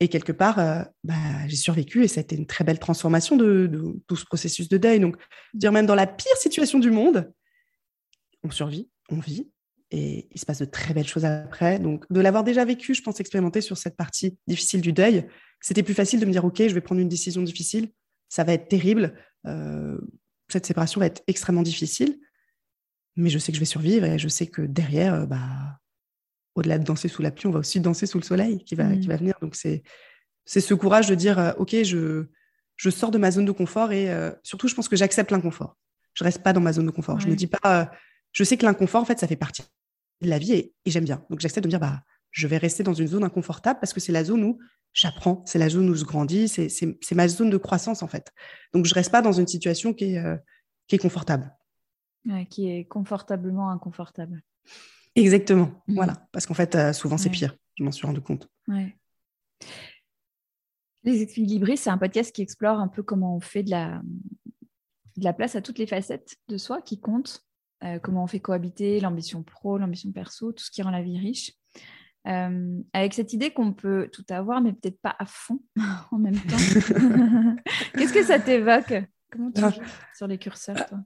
Et quelque part, bah, j'ai survécu et ça a été une très belle transformation de, de, tout ce processus de deuil. Donc, dire même dans la pire situation du monde, on survit, on vit, et il se passe de très belles choses après. Donc, de l'avoir déjà vécu, je pense, expérimenter sur cette partie difficile du deuil, c'était plus facile de me dire, OK, je vais prendre une décision difficile, ça va être terrible, euh, cette séparation va être extrêmement difficile, mais je sais que je vais survivre et je sais que derrière, euh, bah, au-delà de danser sous la pluie, on va aussi danser sous le soleil qui va, mmh. qui va venir. Donc, c'est ce courage de dire, euh, OK, je, je sors de ma zone de confort et surtout, je pense que j'accepte l'inconfort. Je reste pas dans ma zone de confort. Je Je me dis pas, je sais que l'inconfort, en fait, ça fait partie de la vie et, j'aime bien. Donc j'accepte de me dire, bah, je vais rester dans une zone inconfortable parce que c'est la zone où j'apprends, c'est la zone où je grandis, c'est ma zone de croissance en fait. Donc je reste pas dans une situation qui est, euh, qui est confortable. qui est confortablement inconfortable. Exactement, mmh. voilà. Parce qu'en fait, euh, souvent c'est pire, je m'en suis rendu compte. Les équilibristes, c'est un podcast qui explore un peu comment on fait de la, de la place à toutes les facettes de soi qui comptent euh, comment on fait cohabiter l'ambition pro, l'ambition perso, tout ce qui rend la vie riche. Euh, avec cette idée qu'on peut tout avoir, mais peut-être pas à fond <laughs> en même temps. <laughs> Qu'est-ce que ça t'évoque? Comment tu ah. sur les curseurs, toi?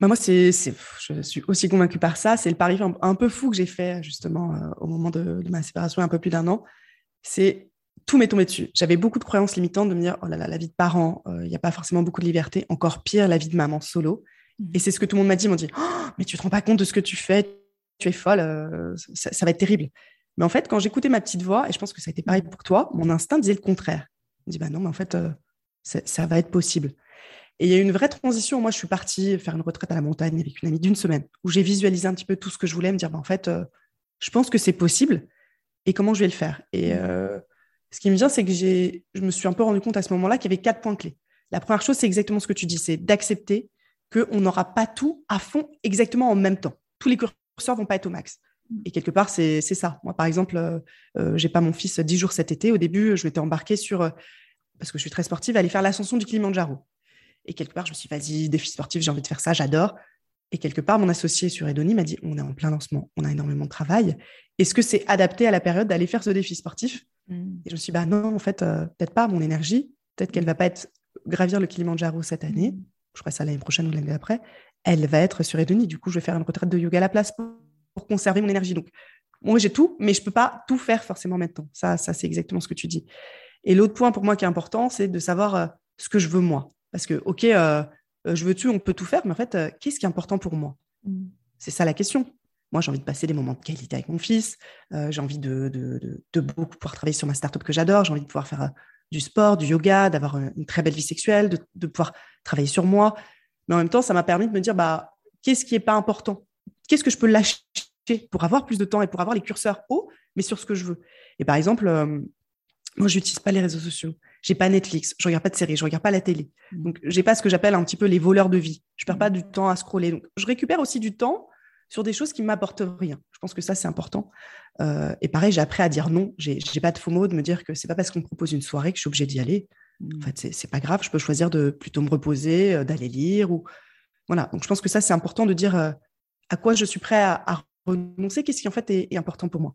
Bah, moi, c'est, je suis aussi convaincue par ça. C'est le pari un, peu fou que j'ai fait justement euh, au moment de, ma séparation, un peu plus d'un an. C'est tout m'est tombé dessus. J'avais beaucoup de croyances limitantes de me dire, oh là là, la vie de parent, il n'y a pas forcément beaucoup de liberté. Encore pire, la vie de maman solo. Mmh. Et c'est ce que tout le monde m'a dit. Ils m'ont dit oh, Mais tu te rends pas compte de ce que tu fais, tu es folle, euh, ça, va être terrible. Mais en fait, quand j'écoutais ma petite voix, et je pense que ça a été pareil mmh. pour toi, mon instinct disait le contraire. Il me dit Bah non, mais en fait, euh, ça, va être possible. Et il y a eu une vraie transition. Moi, je suis partie faire une retraite à la montagne avec une amie d'une semaine, où j'ai visualisé un petit peu tout ce que je voulais, me dire, bah, en fait, euh, je pense que c'est possible, et comment je vais le faire? Et mmh. ce qui me vient, c'est que je me suis un peu rendu compte à ce moment-là qu'il y avait quatre points clés. La première chose, c'est exactement ce que tu dis, c'est d'accepter qu'on n'aura pas tout à fond exactement en même temps. Tous les curseurs vont pas être au max. Mmh. Et quelque part, c'est ça. Moi, par exemple, euh, euh j'ai pas mon fils dix jours cet été. Au début, je m'étais embarquée sur, parce que je suis très sportive, aller faire l'ascension du Kilimanjaro. Et quelque part, je me suis dit, vas-y, défi sportif, j'ai envie de faire ça, j'adore. Et quelque part, mon associé sur Edoni m'a dit, on est en plein lancement, on a énormément de travail. Est-ce que c'est adapté à la période d'aller faire ce défi sportif? Mm. Et je me suis dit, bah non, en fait, euh, peut-être pas, mon énergie, peut-être qu'elle va pas être gravir le Kilimanjaro cette année, mm. Je ferai ça l'année prochaine ou l'année d'après, elle va être sur Edoni. Du coup, je vais faire une retraite de yoga à la place pour, conserver mon énergie. Donc, moi, j'ai tout, mais je peux pas tout faire forcément maintenant. Ça, ça c'est exactement ce que tu dis. Et l'autre point pour moi qui est important, c'est de savoir euh, ce que je veux moi. Parce que, OK, euh, euh, je veux tu, on peut tout faire, mais en fait, euh, qu'est-ce qui est important pour moi? Mm. C'est ça la question. Moi, j'ai envie de passer des moments de qualité avec mon fils. j'ai envie de, de, beaucoup pouvoir travailler sur ma startup que j'adore. J'ai envie de pouvoir faire du sport, du yoga, d'avoir une très belle vie sexuelle, de, pouvoir travailler sur moi. Mais en même temps, ça m'a permis de me dire, bah, qu'est-ce qui n'est pas important? Qu'est-ce que je peux lâcher pour avoir plus de temps et pour avoir les curseurs hauts, mais sur ce que je veux? Et par exemple, moi, je n'utilise pas les réseaux sociaux j'ai pas Netflix, je regarde pas de séries, je regarde pas la télé. Mm. Donc j'ai pas ce que j'appelle un petit peu les voleurs de vie. Je perds mm. pas du temps à scroller. Donc je récupère aussi du temps sur des choses qui m'apportent rien. Je pense que ça c'est important. Euh, et pareil, j'ai appris à dire non. J'ai pas de faux mots de me dire que c'est pas parce qu'on me propose une soirée que je suis obligée d'y aller. Mm. En fait, c'est pas grave. Je peux choisir de plutôt me reposer, euh, d'aller lire ou voilà. Donc je pense que ça c'est important de dire euh, à quoi je suis prêt à, renoncer, qu'est-ce qui en fait est, important pour moi.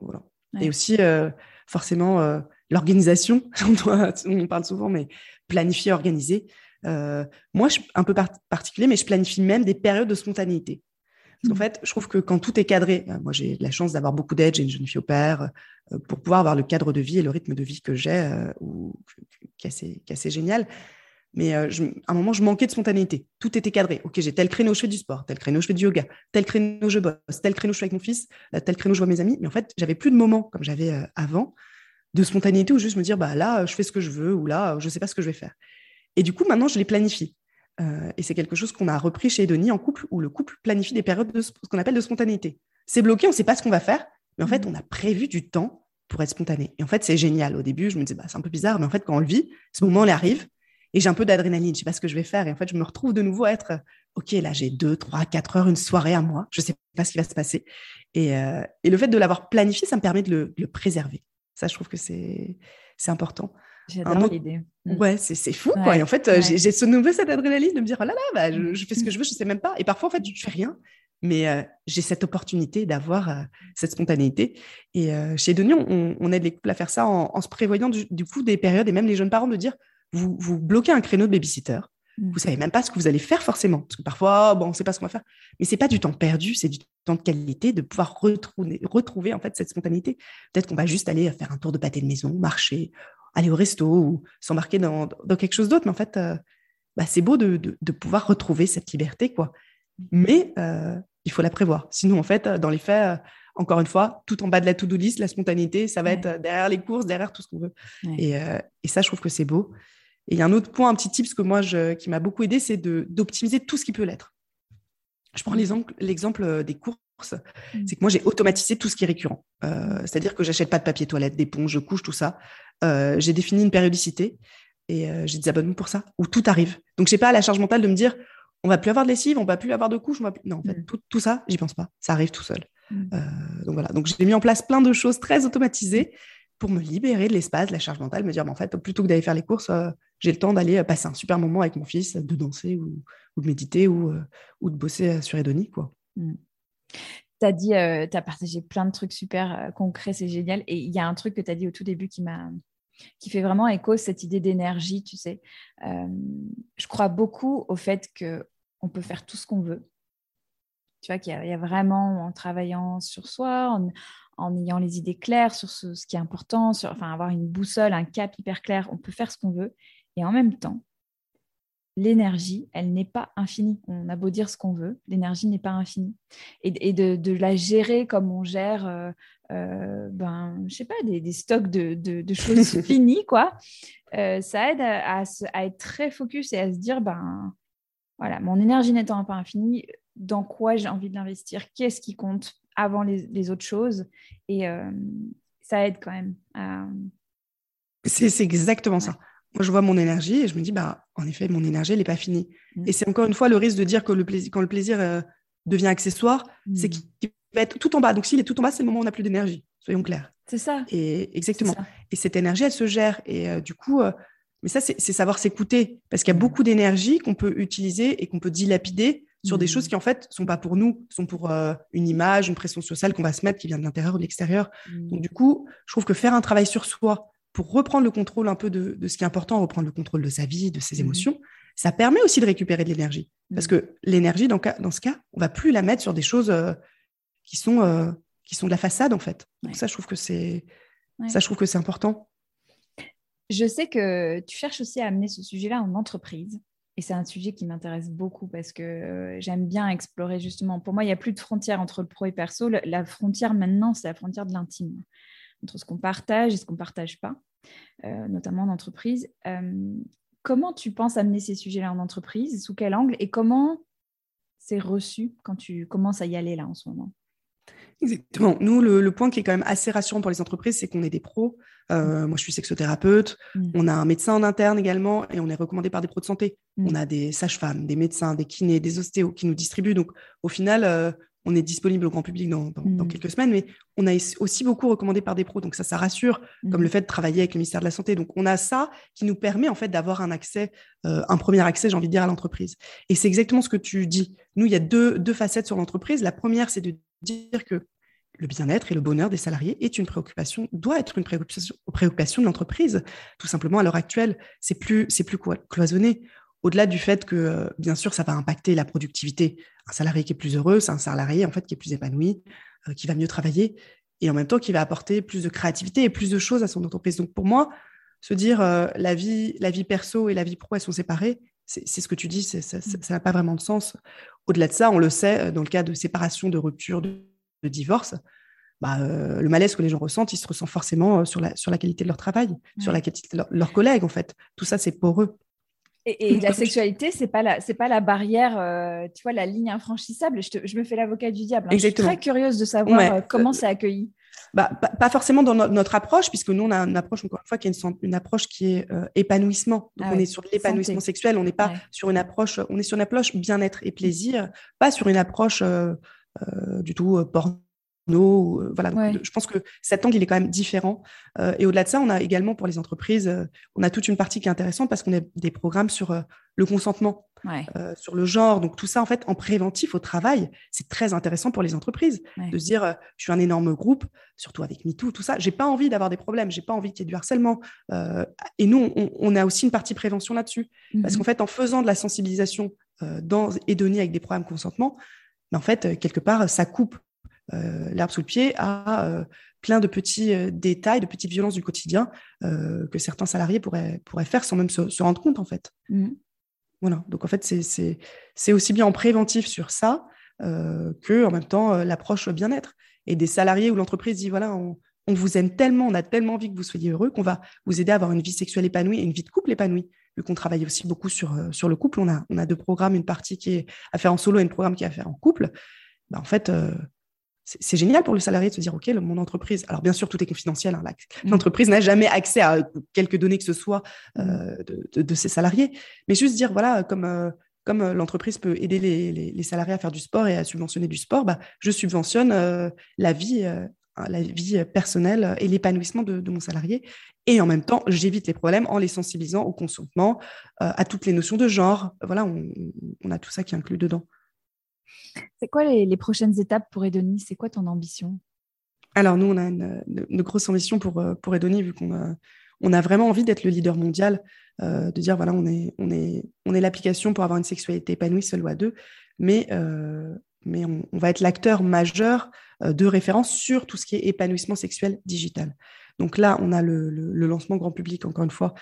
Voilà. Et aussi forcément l'organisation, <laughs> on, parle souvent, mais planifier, organiser. Euh, moi, je suis un peu particulier, mais je planifie même des périodes de spontanéité. Parce qu'en mmh. fait, je trouve que quand tout est cadré, euh, moi j'ai la chance d'avoir beaucoup d'aide, j'ai une jeune fille au père, euh, pour pouvoir avoir le cadre de vie et le rythme de vie que j'ai, qui, est assez, génial. Mais à un moment, je manquais de spontanéité. Tout était cadré. Ok, j'ai tel créneau, je fais du sport, tel créneau, je fais du yoga, tel créneau, je bosse, tel créneau, je suis avec mon fils, tel créneau, je vois mes amis. Mais en fait, j'avais plus de moments comme j'avais avant de spontanéité ou juste me dire bah là je fais ce que je veux ou là je sais pas ce que je vais faire et du coup maintenant je les planifie euh, et c'est quelque chose qu'on a repris chez Denis en couple où le couple planifie des périodes de ce qu'on appelle de spontanéité. C'est bloqué on sait pas ce qu'on va faire mais en fait mmh. on a prévu du temps pour être spontané. Et en fait c'est génial. Au début je me disais bah c'est un peu bizarre mais en fait quand on le vit ce moment il arrive et j'ai un peu d'adrénaline je sais pas ce que je vais faire et en fait je me retrouve de nouveau à être ok là j'ai deux trois quatre heures une soirée à moi je sais pas ce qui va se passer. Et, euh, le fait de l'avoir planifié ça me permet de le préserver. Ça, je trouve que c'est important. J'adore l'idée. Mm. Ouais, c'est fou, quoi. Et en fait, euh, j'ai ce nouveau cette adrénaline de me dire, oh là là, bah, mm. je, fais ce que je veux, je sais même pas. Et parfois, en fait, je fais rien. Mais euh, j'ai cette opportunité d'avoir euh, cette spontanéité. Et chez Denis, on, aide les couples à faire ça en, se prévoyant du, du, coup des périodes et même les jeunes parents de dire, vous, vous bloquez un créneau de babysitter vous savez même pas ce que vous allez faire forcément, parce que parfois, bon, on ne sait pas ce qu'on va faire. Mais c'est pas du temps perdu, c'est du temps de qualité de pouvoir retrouver, retrouver en fait cette spontanéité. Peut-être qu'on va juste aller faire un tour de pâté de maison, marcher, aller au resto ou s'embarquer dans, quelque chose d'autre. Mais en fait, euh, bah, c'est beau de, pouvoir retrouver cette liberté, quoi. Mais euh, il faut la prévoir. Sinon, en fait, dans les faits, euh, encore une fois, tout en bas de la to-do list, la spontanéité, ça va être derrière les courses, derrière tout ce qu'on veut. Et, et, ça, je trouve que c'est beau. Et il y a un autre point, un petit tip que moi, je, qui m'a beaucoup aidé, c'est d'optimiser tout ce qui peut l'être. Je prends l'exemple des courses. Mm. C'est que moi, j'ai automatisé tout ce qui est récurrent. Euh, c'est-à-dire que j'achète pas de papier toilette, d'éponge, je couche, tout ça. Euh, j'ai défini une périodicité et j'ai des abonnements pour ça, où tout arrive. Donc, je n'ai pas la charge mentale de me dire, on va plus avoir de lessive, on va plus avoir de couche. Non, en fait, mm. tout, tout, ça, j'y pense pas. Ça arrive tout seul. Mm. donc voilà. Donc, j'ai mis en place plein de choses très automatisées pour me libérer de l'espace, de la charge mentale, me dire, en fait, plutôt que d'aller faire les courses, j'ai le temps d'aller euh, passer un super moment avec mon fils, de danser ou, de méditer ou, euh, ou, de bosser euh, sur Edonie. Quoi. Mm. Tu as dit, tu as partagé plein de trucs super concrets, c'est génial. Et il y a un truc que tu as dit au tout début qui m'a qui fait vraiment écho, cette idée d'énergie, tu sais. je crois beaucoup au fait qu'on peut faire tout ce qu'on veut. Tu vois qu'il y, a vraiment, en travaillant sur soi, en, en ayant les idées claires sur ce, ce qui est important, sur, enfin avoir une boussole, un cap hyper clair, on peut faire ce qu'on veut. Et en même temps, l'énergie, elle n'est pas infinie. On a beau dire ce qu'on veut, l'énergie n'est pas infinie. Et, de, la gérer comme on gère, euh, euh, ben, je sais pas, des, stocks de, choses <laughs> finies, quoi, euh, ça aide à, être très focus et à se dire, ben, voilà, mon énergie n'étant pas infinie, dans quoi j'ai envie de l'investir, qu'est-ce qui compte avant les, autres choses? Et ça aide quand même à... C'est exactement ça. Moi, je vois mon énergie et je me dis, bah, en effet, mon énergie, elle n'est pas finie. Mm. Et c'est encore une fois le risque de dire que le plaisir, quand le plaisir euh, devient accessoire, c'est mm. qu'il va être tout en bas. Donc, s'il est tout en bas, c'est le moment où on n'a plus d'énergie. Soyons clairs. C'est ça. Et exactement. Et cette énergie, elle se gère. Et euh, du coup, euh, mais ça, c'est savoir s'écouter. Parce qu'il y a mm. beaucoup d'énergie qu'on peut utiliser et qu'on peut dilapider sur des choses qui, en fait, sont pas pour nous, sont pour une image, une pression sociale qu'on va se mettre qui vient de l'intérieur ou de l'extérieur. Donc, du coup, je trouve que faire un travail sur soi, pour reprendre le contrôle un peu de, ce qui est important, reprendre le contrôle de sa vie, de ses mmh émotions, ça permet aussi de récupérer de l'énergie. Parce mmh. que l'énergie, dans, dans, ce cas, on va plus la mettre sur des choses euh, qui, sont, euh, qui sont de la façade, en fait. Donc ça, je trouve que c'est ça, je trouve que c'est important. Je sais que tu cherches aussi à amener ce sujet-là en entreprise. Et c'est un sujet qui m'intéresse beaucoup parce que euh, j'aime bien explorer justement. Pour moi, il n'y a plus de frontière entre le pro et perso. La frontière maintenant, c'est la frontière de l'intime entre ce qu'on partage et ce qu'on ne partage pas, euh, notamment en entreprise. Euh, comment tu penses amener ces sujets-là en entreprise? Sous quel angle? Et comment c'est reçu quand tu commences à y aller là en ce moment? Exactement. Nous, le, point qui est quand même assez rassurant pour les entreprises, c'est qu'on est des pros. Euh, moi, je suis sexothérapeute. Mm. On a un médecin en interne également et on est recommandé par des pros de santé. Mm. On a des sages-femmes, des médecins, des kinés, des ostéos qui nous distribuent. Donc, au final, on est disponible au grand public dans, mm. quelques semaines, mais on a aussi beaucoup recommandé par des pros, donc ça, ça rassure, comme mm. le fait de travailler avec le ministère de la Santé. Donc, on a ça qui nous permet en fait d'avoir un accès, euh, un premier accès, j'ai envie de dire, à l'entreprise. Et c'est exactement ce que tu dis. Nous, il y a deux, deux facettes sur l'entreprise. La première, c'est de dire que le bien-être et le bonheur des salariés est une préoccupation, doit être une préoccupation, préoccupation de l'entreprise. Tout simplement, à l'heure actuelle, c'est plus, c'est plus cloisonné au-delà du fait que, euh, bien sûr, ça va impacter la productivité. Un salarié qui est plus heureux, c'est un salarié en fait qui est plus épanoui, euh, qui va mieux travailler et en même temps qui va apporter plus de créativité et plus de choses à son entreprise. Donc pour moi, se dire euh, la vie, la vie perso et la vie pro elles sont séparées, c'est ce que tu dis, ça n'a pas vraiment de sens. Au-delà de ça, on le sait, dans le cas de séparation, de rupture, de, divorce, bah, le malaise que les gens ressentent, il se ressent forcément sur la, sur la qualité de leur travail, sur la qualité de leurs collègues, en fait. Tout ça, c'est pour Et, la sexualité, c'est pas la, c'est pas la barrière, euh, tu vois, la ligne infranchissable. Je, je me fais l'avocat du diable. Hein. Je suis très curieuse de savoir euh, comment c'est accueilli. Bah, pas, forcément dans notre approche, puisque nous, on a une approche, encore une fois, qui est une, approche qui est euh, épanouissement. Donc, ah on est sur l'épanouissement sexuel, on n'est pas sur une approche, on est sur une approche bien-être et plaisir, pas sur une approche du tout porno euh, voilà, je pense que cet angle, il est quand même différent. Euh, et au-delà de ça, on a également pour les entreprises, euh, on a toute une partie qui est intéressante parce qu'on a des programmes sur le consentement, sur le genre. Donc tout ça, en fait, en préventif au travail, c'est très intéressant pour les entreprises de se dire, je suis un énorme groupe, surtout avec MeToo, tout ça. J'ai pas envie d'avoir des problèmes, j'ai pas envie qu'il y ait du harcèlement. et nous, on, a aussi une partie prévention là-dessus, parce mmh qu'en fait, en faisant de la sensibilisation dans Edonie avec des programmes consentement, mais en fait, quelque part, ça coupe euh, l'herbe sous le pied à euh, plein de petits euh, détails, de petites violences du quotidien que certains salariés pourraient, pourraient faire sans même se, rendre compte, en fait. Mmh. Voilà. Donc, en fait, c'est aussi bien en préventif sur ça que, en même temps, l'approche bien-être. Et des salariés où l'entreprise dit voilà, on, vous aime tellement, on a tellement envie que vous soyez heureux qu'on va vous aider à avoir une vie sexuelle épanouie et une vie de couple épanouie. Vu qu'on travaille aussi beaucoup sur, sur le couple, on a, on a deux programmes, une partie qui est à faire en solo et un programme qui est à faire en couple. Ben, en fait, c'est génial pour le salarié de se dire, OK, mon entreprise, alors bien sûr, tout est confidentiel, hein, mmh. l'entreprise n'a jamais accès à quelques données que ce soit mmh. euh, de, ses salariés, mais juste dire, voilà, comme, euh, comme euh, l'entreprise peut aider les, salariés à faire du sport et à subventionner du sport, bah, je subventionne la vie la vie personnelle et l'épanouissement de, mon salarié. Et en même temps, j'évite les problèmes en les sensibilisant au consentement, à toutes les notions de genre. Voilà, on, a tout ça qui est inclus dedans. C'est quoi les, prochaines étapes pour Edonie C'est quoi ton ambition? Alors, nous, on a une, grosse ambition pour, euh, pour Edonie, vu qu'on a, on a vraiment envie d'être le leader mondial, euh, de dire, voilà, on est, on est, on est l'application pour avoir une sexualité épanouie ou à deux, mais, euh, mais on, va être l'acteur majeur de référence sur tout ce qui est épanouissement sexuel digital. Donc là, on a le, lancement grand public, encore une fois,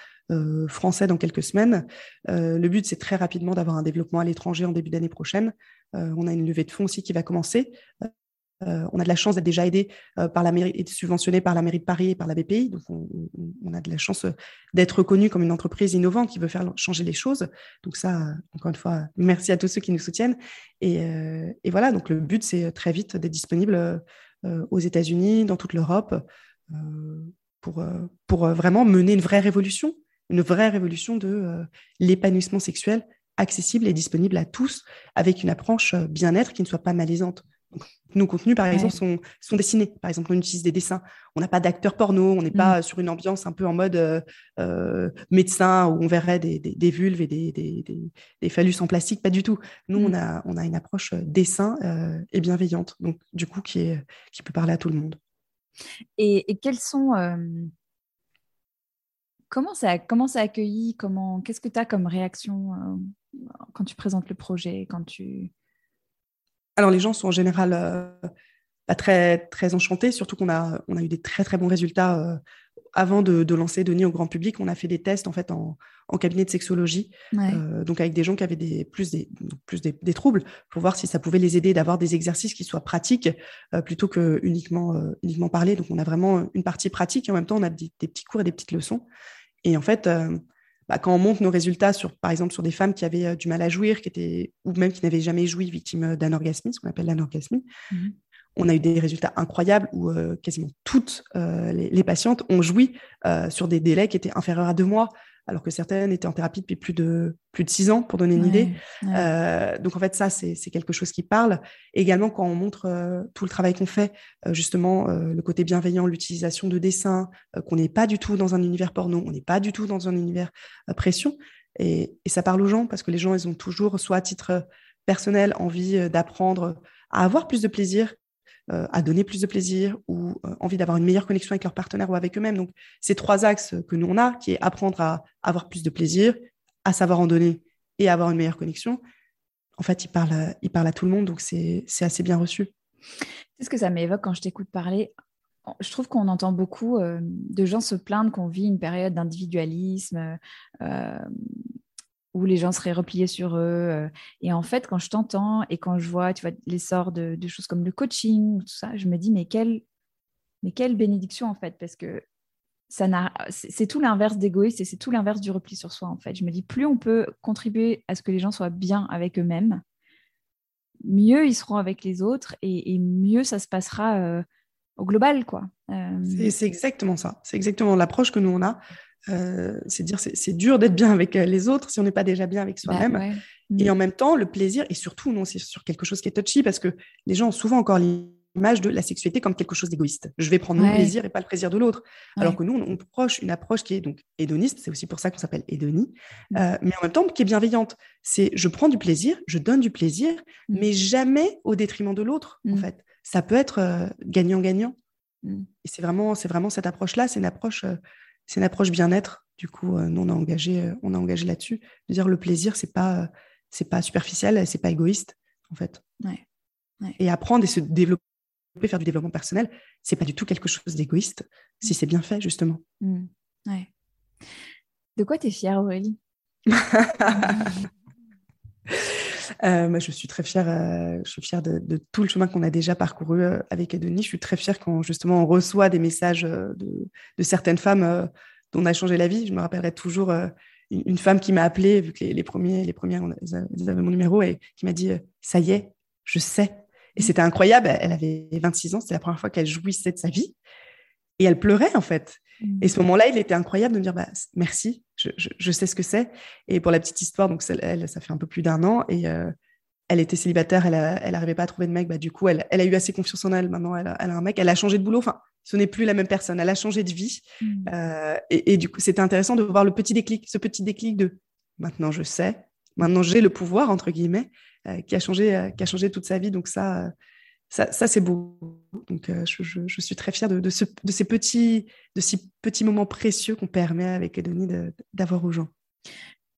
français dans quelques semaines. le but, c'est très rapidement d'avoir un développement à l'étranger en début d'année prochaine. on a une levée de fonds aussi qui va commencer. Euh, on a de la chance d'être déjà aidé euh, par la mairie, et subventionné par la mairie de Paris et par la BPI. Donc, on, a de la chance euh, d'être reconnu comme une entreprise innovante qui veut faire changer les choses. Donc, ça, encore une fois, merci à tous ceux qui nous soutiennent. Et, voilà, donc le but, c'est très vite d'être disponible aux États-Unis, dans toute l'Europe, pour, pour vraiment mener une vraie révolution, une vraie révolution de l'épanouissement sexuel accessible et disponible à tous, avec une approche bien-être qui ne soit pas malaisante. Nos contenus, par exemple, sont, sont, dessinés. Par exemple, on utilise des dessins. On n'a pas d'acteurs porno, on n'est pas mm. sur une ambiance un peu en mode euh, euh, médecin où on verrait des, des, vulves et des, des, phallus en plastique. Pas du tout. Nous, on, mm. a, on a une approche euh, dessin et bienveillante, donc du coup, qui, est, qui peut parler à tout le monde. Et, quels sont. Comment ça, comment ça accueilli? Qu'est-ce que tu as comme réaction quand tu présentes le projet quand tu... Alors, les gens sont en général euh, pas très, très enchantés, surtout qu'on a, on a eu des très, très bons résultats euh, avant de, lancer Denis au grand public. On a fait des tests en, fait, en, cabinet de sexologie, euh, donc avec des gens qui avaient des, plus, des, plus des, troubles, pour voir si ça pouvait les aider d'avoir des exercices qui soient pratiques plutôt que uniquement, uniquement parler. Donc, on a vraiment une partie pratique et en même temps, on a des, des petits cours et des petites leçons. Et en fait, bah, quand on monte nos résultats sur, par exemple, sur des femmes qui avaient euh, du mal à jouir, qui étaient, ou même qui n'avaient jamais joui, victimes euh, d'anorgasmie, ce qu'on appelle l'anorgasmie, mmh on a eu des résultats incroyables où euh, quasiment toutes les, patientes ont joui sur des délais qui étaient inférieurs à deux mois alors que certaines étaient en thérapie depuis plus de, plus de six ans, pour donner une idée. Euh, donc, en fait, ça, c'est quelque chose qui parle. également, quand on montre euh, tout le travail qu'on fait, euh, justement, le côté bienveillant, l'utilisation de dessins, qu'on n'est pas du tout dans un univers porno, on n'est pas du tout dans un univers pression. Et, et, ça parle aux gens, parce que les gens, ils ont toujours, soit à titre personnel, envie d'apprendre à avoir plus de plaisir, euh, à donner plus de plaisir ou euh, envie d'avoir une meilleure connexion avec leur partenaire ou avec eux-mêmes. Donc, ces trois axes que nous, on a, qui est apprendre à avoir plus de plaisir, à savoir en donner et à avoir une meilleure connexion, en fait, il parle, il parle à tout le monde, donc c'est assez bien reçu. C'est ce que ça m'évoque quand je t'écoute parler. Je trouve qu'on entend beaucoup euh, de gens se plaindre qu'on vit une période d'individualisme, où les gens seraient repliés sur eux. Euh. Et en fait, quand je t'entends et quand je vois, tu vois, l'essor de, de, choses comme le coaching, tout ça, je me dis, mais quelle, mais quelle bénédiction en fait, parce que ça n'a, c'est tout l'inverse d'égoïste et c'est tout l'inverse du repli sur soi en fait. Je me dis, plus on peut contribuer à ce que les gens soient bien avec eux-mêmes, mieux ils seront avec les autres et, mieux ça se passera euh, au global, quoi. Euh. C'est exactement ça. C'est exactement l'approche que nous on a. Euh, c'est dire c'est dur d'être bien avec euh, les autres si on n'est pas déjà bien avec bah soi-même. Et mm. en même temps, le plaisir, et surtout, non, c'est sur quelque chose qui est touchy, parce que les gens ont souvent encore l'image de la sexualité comme quelque chose d'égoïste. Je vais prendre mon plaisir et pas le plaisir de l'autre. Alors que nous, on, proche une approche qui est donc hédoniste, c'est aussi pour ça qu'on s'appelle hédonie, mm. euh, mais en même temps qui est bienveillante. C'est je prends du plaisir, je donne du plaisir, mm. mais jamais au détriment de l'autre, en fait. Ça peut être gagnant-gagnant. Et c'est vraiment, c'est vraiment cette approche-là, c'est une approche c'est une approche bien-être. Du coup, euh, nous, on a engagé, euh, on a engagé là-dessus. De dire le plaisir, c'est pas, euh, c'est pas superficiel, c'est pas égoïste, en fait. Et apprendre et se développer, faire du développement personnel, c'est pas du tout quelque chose d'égoïste, si c'est bien fait, justement. Mmh. De quoi tu es fière, Aurélie? <laughs> moi, je suis très fière, je suis fière de, tout le chemin qu'on a déjà parcouru avec Edenis. Je suis très fière quand justement on reçoit des messages de, certaines femmes dont on a changé la vie. Je me rappellerai toujours une, femme qui m'a appelée, vu que les, premiers, les premières, avaient mon numéro, et qui m'a dit Ça y est, je sais. Et c'était incroyable. Elle avait 26 ans, c'était la première fois qu'elle jouissait de sa vie. Et elle pleurait, en fait. Mmh. Et ce moment-là, il était incroyable de me dire bah, merci, je, sais ce que c'est. Et pour la petite histoire, donc elle, ça fait un peu plus d'un an et euh, elle était célibataire, elle n'arrivait pas à trouver de mec. Bah, du coup, elle, a eu assez confiance en elle. Maintenant, elle a, un mec, elle a changé de boulot. Enfin, ce n'est plus la même personne. Elle a changé de vie. Mmh. Euh, et, du coup, c'était intéressant de voir le petit déclic, ce petit déclic de maintenant je sais, maintenant j'ai le pouvoir entre guillemets, euh, qui a changé, qui a changé toute sa vie. Donc ça ça, c'est beau. Donc, euh, je, suis très fière de, de, ces, petits, de ces petits moments précieux qu'on permet avec Edonie d'avoir aux gens.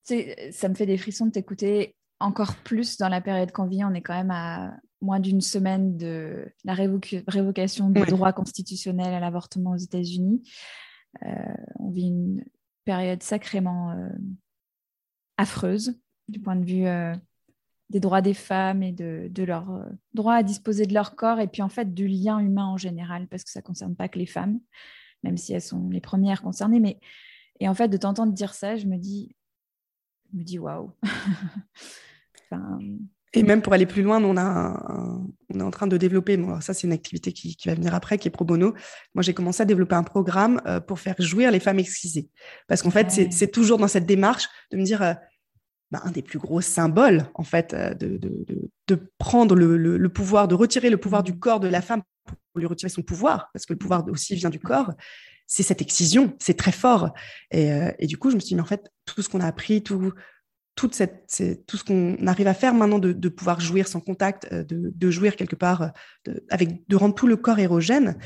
Ça me fait des frissons de t'écouter encore plus dans la période qu'on vit. On est quand même à moins d'une semaine de la révocation du droit constitutionnel à l'avortement aux États-Unis. on vit une période sacrément affreuse du point de vue des droits des femmes et de, leur euh, droit à disposer de leur corps et puis en fait du lien humain en général parce que ça ne concerne pas que les femmes, même si elles sont les premières concernées. Mais et en fait de t'entendre dire ça, je me dis, je me dis waouh. <laughs> et même pour aller plus loin, on, a on est en train de développer, bon, ça c'est une activité qui, va venir après, qui est pro bono. Moi j'ai commencé à développer un programme euh, pour faire jouir les femmes excisées. Parce qu'en fait, c'est toujours dans cette démarche de me dire, euh, bah, un des plus gros symboles, en fait, euh, de, prendre le, pouvoir, de retirer le pouvoir du corps de la femme pour lui retirer son pouvoir, parce que le pouvoir aussi vient du corps, c'est cette excision, c'est très fort. Et, euh, du coup, je me suis dit, mais en fait, tout ce qu'on a appris, tout, toute cette, tout ce qu'on arrive à faire maintenant de, pouvoir jouir sans contact, euh, de, de jouir quelque part, de, avec, de rendre tout le corps érogène,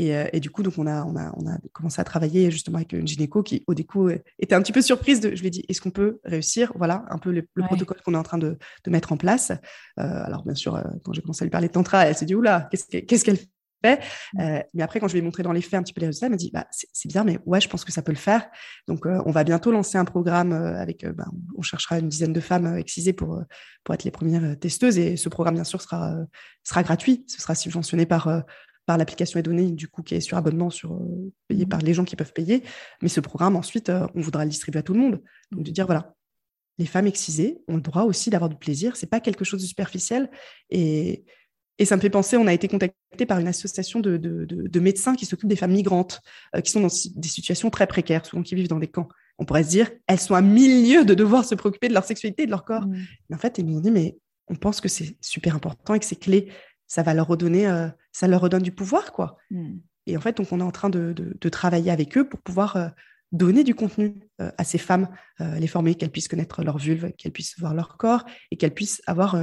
euh, et, du coup, donc on a, on, a, on a commencé à travailler justement avec une gynéco qui, au début, était un petit peu surprise. De, je lui ai dit, est-ce qu'on peut réussir? Voilà, un peu le, protocole qu'on est en train de, de mettre en place. Euh, alors, bien sûr, euh, quand j'ai commencé à lui parler de tantra, elle s'est dit, oula, qu'est-ce qu'elle fait? Mmh. mais après, quand je lui ai montré dans les faits un petit peu les résultats, elle m'a dit bah, c'est bien, mais ouais, je pense que ça peut le faire. Donc, on va bientôt lancer un programme avec, bah, on cherchera une dizaine de femmes excisées pour, pour être les premières testeuses. Et ce programme, bien sûr, sera, sera gratuit. Ce sera subventionné par, par l'application est donnée, du coup, qui est sur abonnement, sur, euh, payé mmh. par les gens qui peuvent payer. Mais ce programme, ensuite, euh, on voudra le distribuer à tout le monde. Donc, de dire, voilà, les femmes excisées ont le droit aussi d'avoir du plaisir. C'est pas quelque chose de superficiel. Et, et ça me fait penser, on a été contacté par une association de, de, de, médecins qui s'occupent des femmes migrantes, euh, qui sont dans des situations très précaires, souvent qui vivent dans des camps. On pourrait se dire, elles sont à milieu de devoir se préoccuper de leur sexualité et de leur corps. Mmh. Mais en fait, ils nous ont dit, mais on pense que c'est super important et que c'est clé ça va leur redonner, euh, ça leur redonne du pouvoir, quoi. Hmm. Et en fait, donc, on est en train de, travailler avec eux pour pouvoir euh, donner du contenu euh, à ces femmes, les former, qu'elles puissent connaître leur vulve, qu'elles puissent voir leur corps et qu'elles puissent avoir,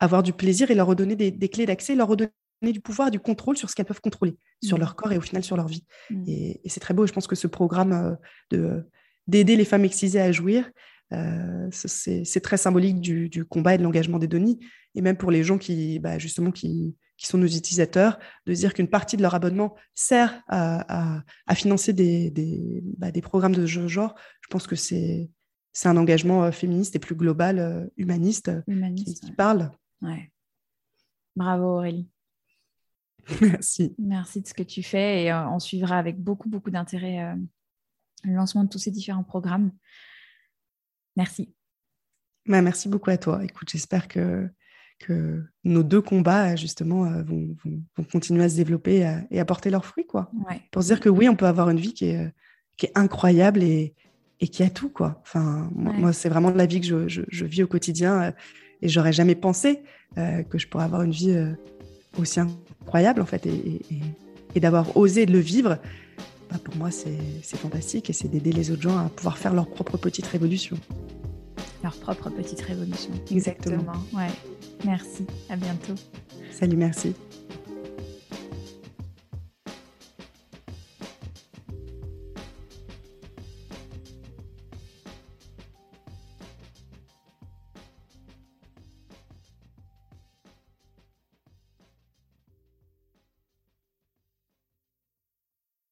avoir du plaisir et leur redonner des, clés d'accès, leur redonner du pouvoir, du contrôle sur ce qu'elles peuvent contrôler, sur hmm. leur corps et au final sur leur vie. Hmm. Et, et c'est très beau. Je pense que ce programme de d'aider les femmes excisées à jouir, euh, c'est très symbolique du, combat et de l'engagement des Denis. Et même pour les gens qui, bah, justement, qui, sont nos utilisateurs, de dire qu'une partie de leur abonnement sert à, financer des, bah, des, programmes de ce genre, je pense que c'est un engagement euh, féministe et plus global, euh, humaniste, qui, parle. Ouais. Bravo Aurélie. <laughs> Merci. Merci de ce que tu fais et on suivra avec beaucoup, beaucoup d'intérêt le lancement de tous ces différents programmes. Merci. Bah, merci beaucoup à toi. Écoute, j'espère que, que nos deux combats, justement, euh, vont, vont, continuer à se développer et à, porter leurs fruits, quoi. Pour se dire que oui, on peut avoir une vie qui est, qui est incroyable et, et qui a tout, quoi. Enfin, moi, c'est vraiment la vie que je, je, vis au quotidien euh, et j'aurais jamais pensé euh, que je pourrais avoir une vie aussi incroyable, en fait, et, et d'avoir osé de le vivre bah, pour moi, c'est fantastique et c'est d'aider les autres gens à pouvoir faire leur propre petite révolution. Leur propre petite révolution. Exactement. Ouais. Merci. À bientôt. Salut, merci.